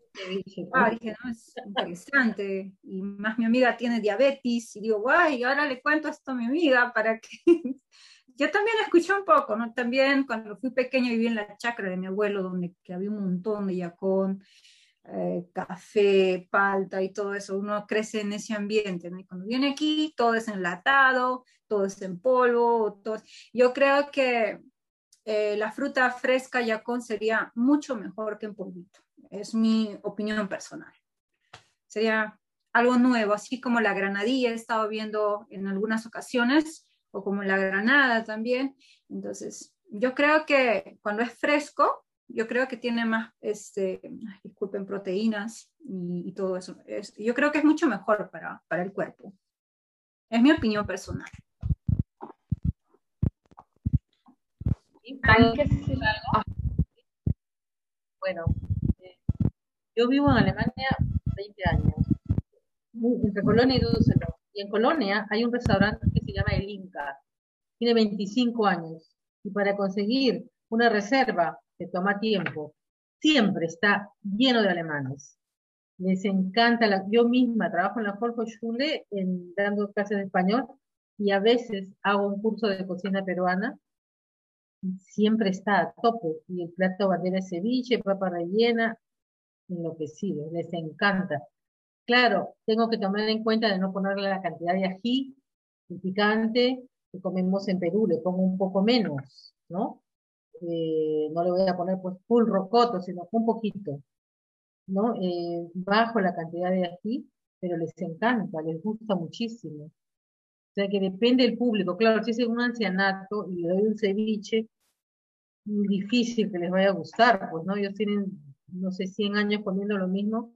ah, dije, no, es interesante. Y más mi amiga tiene diabetes y digo, guay, ahora le cuento esto a mi amiga para que... Yo también escuché un poco, ¿no? También cuando fui pequeña viví en la chacra de mi abuelo, donde que había un montón de yacón. Eh, café, palta y todo eso, uno crece en ese ambiente, ¿no? Y cuando viene aquí, todo es enlatado, todo es en polvo, todo... yo creo que eh, la fruta fresca yacón sería mucho mejor que en polvito, es mi opinión personal. Sería algo nuevo, así como la granadilla he estado viendo en algunas ocasiones, o como la granada también. Entonces, yo creo que cuando es fresco, yo creo que tiene más, este, disculpen, proteínas y, todo eso. Es, yo creo que es mucho mejor para, para el cuerpo. Es mi opinión personal. Bueno, eh, yo vivo en Alemania 20 años, entre Colonia y Düsseldorf. Y en Colonia hay un restaurante que se llama El Inca. Tiene 25 años. Y para conseguir una reserva que toma tiempo, siempre está lleno de alemanes. Les encanta, la, yo misma trabajo en la Volkshochschule en, dando clases de español y a veces hago un curso de cocina peruana. Siempre está a tope y el plato bandera de ceviche, papa rellena, enloquecido, les encanta. Claro, tengo que tomar en cuenta de no ponerle la cantidad de ají, el picante que comemos en Perú, le pongo un poco menos, ¿no? Eh, no le voy a poner pues full rocoto, sino un poquito, ¿no? Eh, bajo la cantidad de ají, pero les encanta, les gusta muchísimo. O sea que depende del público. Claro, si es un ancianato y le doy un ceviche, difícil que les vaya a gustar, pues, ¿no? Ellos tienen, no sé, 100 años comiendo lo mismo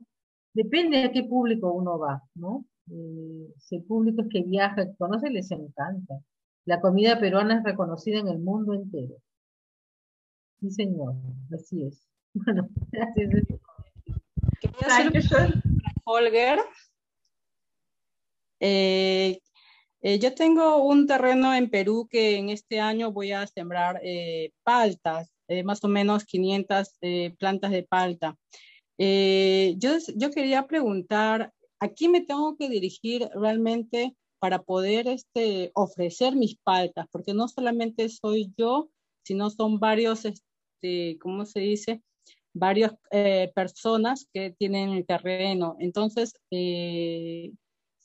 depende a qué público uno va, ¿no? Eh, si el público es que viaja, conoce, les encanta. La comida peruana es reconocida en el mundo entero. Sí, señor, así es. Bueno, gracias. Quería Holger. Eh, eh, yo tengo un terreno en Perú que en este año voy a sembrar eh, paltas, más o menos 500 plantas de palta. yo, yo quería preguntar, ¿a quién me tengo que dirigir realmente para poder este, ofrecer mis paltas? Porque no solamente soy yo, sino son varios, este, ¿cómo se dice? varias personas que tienen el terreno. Entonces, eh,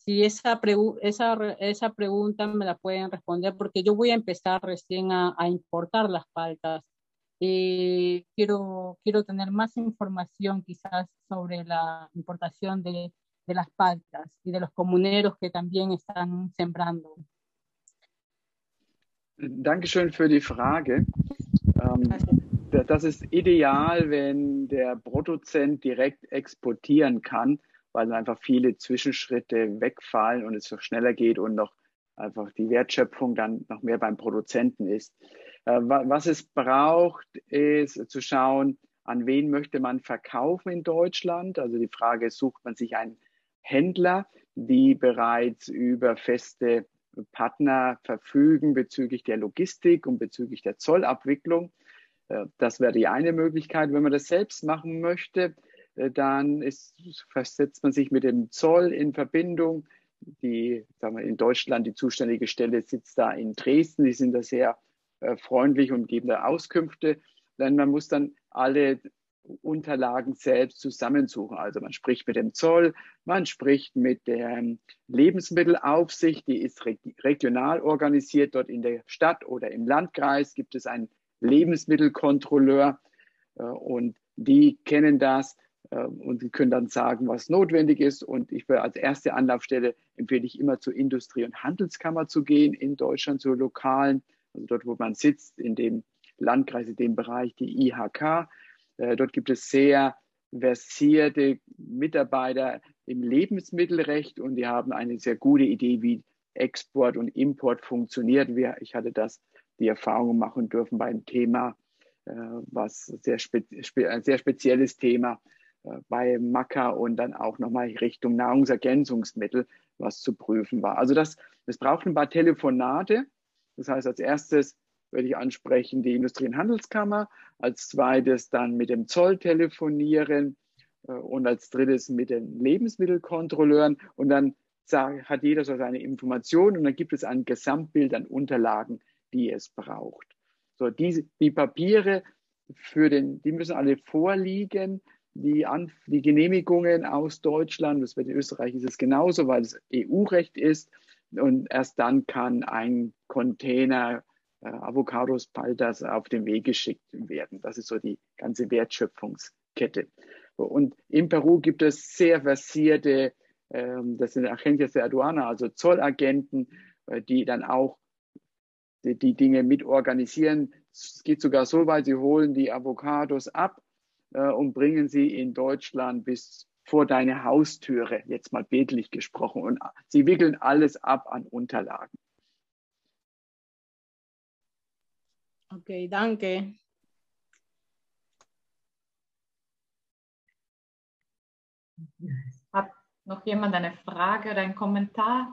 si esa, esa, esa pregunta me la pueden responder, porque yo voy a empezar recién a, importar las paltas. Eh, quiero, quiero tener más información quizás sobre la importación de, de las paltas y de los comuneros que también están sembrando. Dankeschön für die Frage. Ähm, das ist ideal, wenn der Produzent direkt exportieren kann weil einfach viele Zwischenschritte wegfallen und es so schneller geht und noch einfach die Wertschöpfung dann noch mehr beim Produzenten ist. Äh, was es braucht, ist zu schauen, an wen möchte man verkaufen in Deutschland. Also die Frage sucht man sich einen Händler, die bereits über feste Partner verfügen bezüglich der Logistik und bezüglich der Zollabwicklung. Äh, das wäre die eine Möglichkeit. Wenn man das selbst machen möchte, äh, dann ist, setzt man sich mit dem Zoll in Verbindung. Die, sagen wir, in Deutschland, die zuständige Stelle sitzt da in Dresden. Die sind da sehr äh, freundlich und geben da Auskünfte. Denn man muss dann alle Unterlagen selbst zusammensuchen. Also man spricht mit dem Zoll, man spricht mit der Lebensmittelaufsicht, die ist regional organisiert. Dort in der Stadt oder im Landkreis gibt es einen Lebensmittelkontrolleur äh, und die kennen das ähm, und Sie können dann sagen, was notwendig ist. Und ich als erste Anlaufstelle empfehle ich immer zur Industrie- und Handelskammer zu gehen in Deutschland, zur lokalen, also dort, wo man sitzt, in dem Landkreis, in dem Bereich, die IHK. Äh, dort gibt es sehr versierte Mitarbeiter im Lebensmittelrecht und die haben eine sehr gute Idee, wie Export und Import funktioniert. Ich hatte das, die Erfahrung machen dürfen beim Thema, äh, was sehr ein sehr spezielles Thema äh, bei Maca und dann auch nochmal Richtung Nahrungsergänzungsmittel, was zu prüfen war. Also das, das braucht ein paar Telefonate. Das heißt, als erstes würde ich ansprechen die Industrie- und Handelskammer, als zweites dann mit dem Zoll telefonieren äh, und als drittes mit den Lebensmittelkontrolleuren und dann hat jeder so seine Informationen und dann gibt es ein Gesamtbild an Unterlagen, die es braucht. So, die, die Papiere für den, die müssen alle vorliegen die, An die Genehmigungen aus Deutschland. Das wird in Österreich ist es genauso, weil es EU-Recht ist. Und erst dann kann ein Container äh, Avocados, Paltas auf den Weg geschickt werden. Das ist so die ganze Wertschöpfungskette. Und in Peru gibt es sehr versierte, ähm, das sind Agentes de Aduana, also Zollagenten, äh, die dann auch die, Dinge mit organisieren. Es geht sogar so weit, sie holen die Avocados ab äh, und bringen sie in Deutschland bis vor deine Haustüre, jetzt mal bildlich gesprochen. Und sie wickeln alles ab an Unterlagen. Okay, danke. Hat noch jemand eine Frage oder einen Kommentar?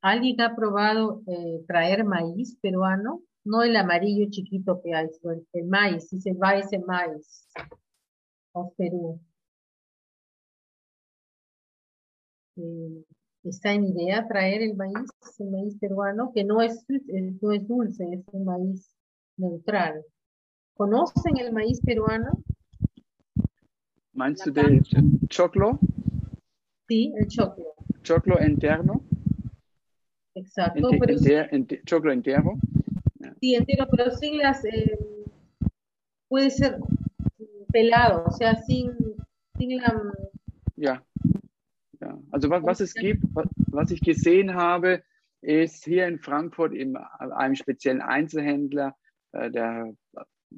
¿Alguien ha probado eh, traer maíz peruano? no el amarillo chiquito que hay, sino el, maíz, se va ese maíz of Perú. Eh, está en idea traer el maíz, el maíz peruano, que no es, eh, no es dulce, es un maíz neutral. ¿Conocen el maíz peruano? ¿Meinst du del choclo? Sí, el choclo. Choclo interno. Exacto. choclo entero. Sí, entero, pero sin las, eh, puede ser pelado, o sea, sin, sin la... Ja. ja. Also was, was es gibt, was, was ich gesehen habe, ist hier in Frankfurt in einem speziellen Einzelhändler, äh, der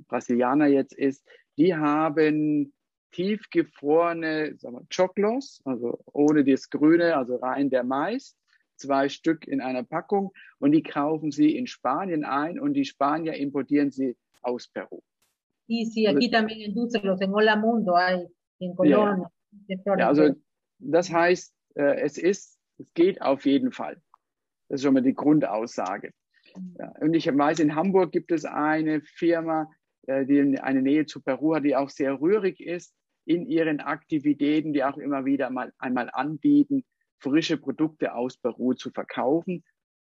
Brasilianer jetzt ist, die haben tiefgefrorene Choclos, also ohne das Grüne, also rein der Mais, zwei Stück in einer Packung und die kaufen sie in Spanien ein und die Spanier importieren sie aus Peru. Aquí also, también en Dulcelos, en Hola Mundo hay, en Colonia. Ja, ja, also das heißt, äh, es ist, es geht auf jeden Fall. Das ist schon mal die Grundaussage. Ja, und ich weiß, in Hamburg gibt es eine Firma, äh, die eine Nähe zu Peru hat, die auch sehr rührig ist in ihren Aktivitäten, die auch immer wieder mal einmal anbieten, frische Produkte aus Peru zu verkaufen.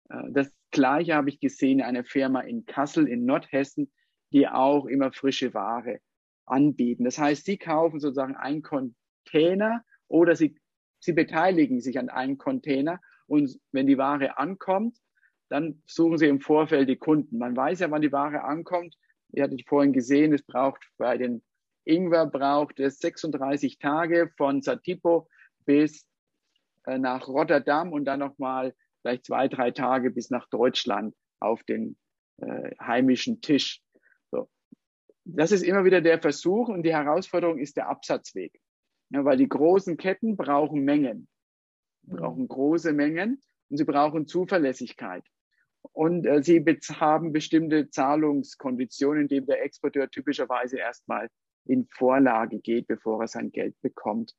Äh, das Gleiche habe ich gesehen, eine Firma in Kassel in Nordhessen, die auch immer frische Ware anbieten. Das heißt, sie kaufen sozusagen einen Container oder sie, sie beteiligen sich an einem Container und wenn die Ware ankommt, dann suchen sie im Vorfeld die Kunden. Man weiß ja, wann die Ware ankommt. Ihr hattet vorhin gesehen, es braucht bei den Ingwer braucht es 36 Tage von Satipo bis äh, nach Rotterdam und dann nochmal vielleicht zwei, drei Tage bis nach Deutschland auf den äh, heimischen Tisch. So. Das ist immer wieder der Versuch und die Herausforderung ist der Absatzweg. Ja, weil die großen Ketten brauchen Mengen, brauchen große Mengen und sie brauchen Zuverlässigkeit. Und äh, sie haben bestimmte Zahlungskonditionen, in denen der Exporteur typischerweise erstmal in Vorlage geht, bevor er sein Geld bekommt.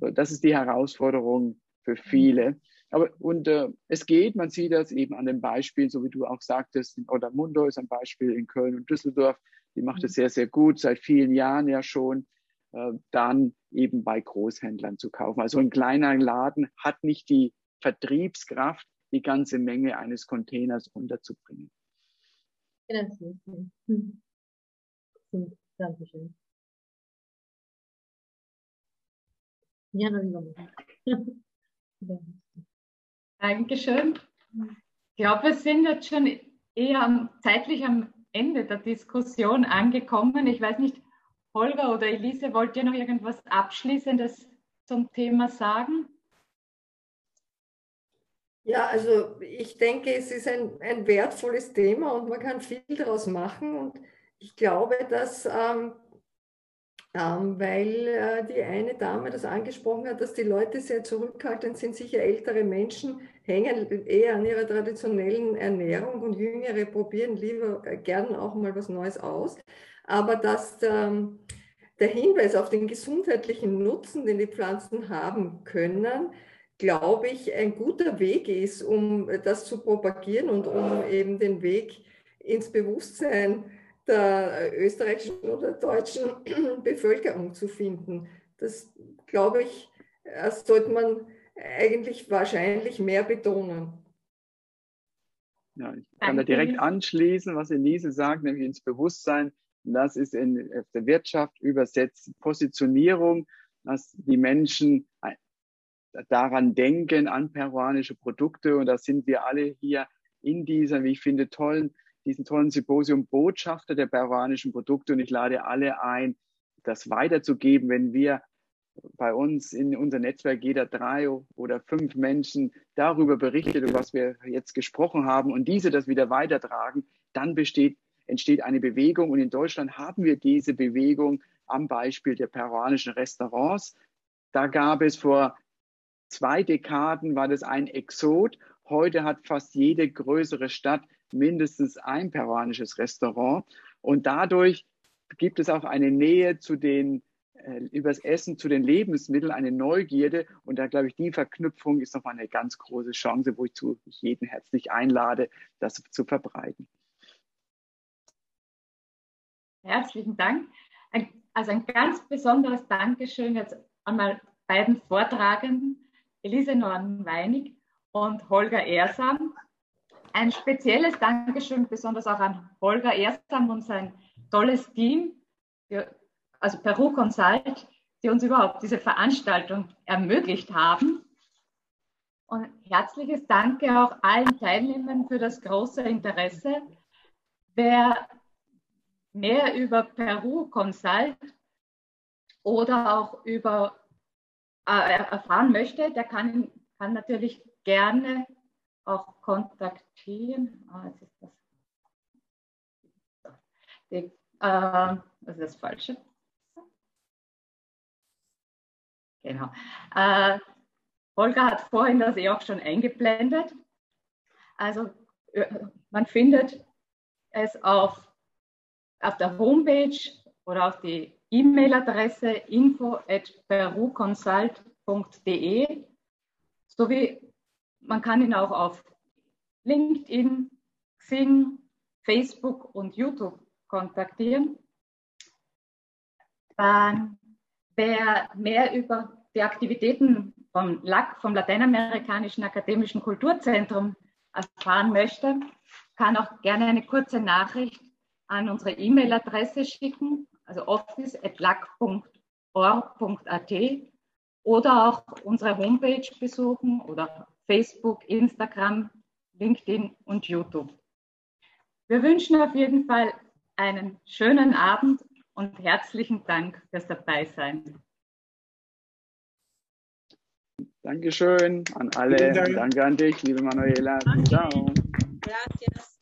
So, das ist die Herausforderung für viele. Aber und äh, es geht, man sieht das eben an den Beispielen, so wie du auch sagtest, in Odermundo ist ein Beispiel in Köln und Düsseldorf, die macht es sehr, sehr gut, seit vielen Jahren ja schon, äh, dann eben bei Großhändlern zu kaufen. Also ein kleiner Laden hat nicht die Vertriebskraft, die ganze Menge eines Containers unterzubringen. Gracias. Dankeschön. Ja, digo Dankeschön. Ich glaube, wir sind jetzt schon eher zeitlich am Ende der Diskussion angekommen. Ich weiß nicht, Holger oder Elise, wollt ihr noch irgendwas Abschließendes zum Thema sagen? Ja, also ich denke, es ist ein, ein wertvolles Thema und man kann viel daraus machen. Und ich glaube, dass, ähm, weil äh, die eine Dame das angesprochen hat, dass die Leute sehr zurückhaltend sind, sicher ältere Menschen hängen eher an ihrer traditionellen Ernährung und jüngere probieren lieber äh, gern auch mal was Neues aus. Aber dass der, der Hinweis auf den gesundheitlichen Nutzen, den die Pflanzen haben können, glaube ich, ein guter Weg ist, um das zu propagieren und um eben den Weg ins Bewusstsein der österreichischen oder deutschen Bevölkerung zu finden. Das, glaube ich, das sollte man eigentlich wahrscheinlich mehr betonen. Ja, ich kann da direkt anschließen, was Elise sagt, nämlich ins Bewusstsein. Das ist in der Wirtschaft übersetzt Positionierung, dass die Menschen daran denken, an peruanische Produkte. Und da sind wir alle hier in dieser, wie ich finde, tollen, diesen tollen Symposium Botschafter der peruanischen Produkte. Und ich lade alle ein, das weiterzugeben, wenn wir bei uns in unser Netzwerk jeder drei oder fünf Menschen darüber berichtet, was wir jetzt gesprochen haben und diese das wieder weitertragen, dann besteht, entsteht eine Bewegung. Und in Deutschland haben wir diese Bewegung am Beispiel der peruanischen Restaurants. Da gab es vor zwei Dekaden war das ein Exot. Heute hat fast jede größere Stadt mindestens ein peruanisches Restaurant. Und dadurch gibt es auch eine Nähe zu den, äh, übers Essen zu den Lebensmitteln, eine Neugierde. Und da glaube ich, die Verknüpfung ist nochmal eine ganz große Chance, wo ich zu jeden herzlich einlade, das zu verbreiten. Herzlichen Dank. Also ein ganz besonderes Dankeschön jetzt einmal beiden Vortragenden Elise Norn-Weinig und Holger Ersam. Ein spezielles Dankeschön besonders auch an Holger Ersam und sein tolles Team, also Peru Consult, die uns überhaupt diese Veranstaltung ermöglicht haben. Und herzliches Danke auch allen Teilnehmern für das große Interesse. Wer mehr über Peru Consult oder auch über äh, erfahren möchte, der kann, kann natürlich gerne auch kontaktieren. Ah, jetzt ist das. Die, äh, das ist das Falsche. Genau. Äh, Olga hat vorhin das eh auch schon eingeblendet. Also äh, man findet es auf, auf der Homepage oder auf die E-Mail-Adresse info.peruconsult.de sowie man kann ihn auch auf LinkedIn, Xing, Facebook und YouTube kontaktieren. Dann, wer mehr über die Aktivitäten vom LAC, vom Lateinamerikanischen Akademischen Kulturzentrum, erfahren möchte, kann auch gerne eine kurze Nachricht an unsere E-Mail-Adresse schicken, also office.lac.org.at oder auch unsere Homepage besuchen oder Facebook, Instagram, LinkedIn und YouTube. Wir wünschen auf jeden Fall einen schönen Abend und herzlichen Dank fürs Dabeisein. Dankeschön an alle. Dank. Danke an dich, liebe Manuela. Ciao. Gracias.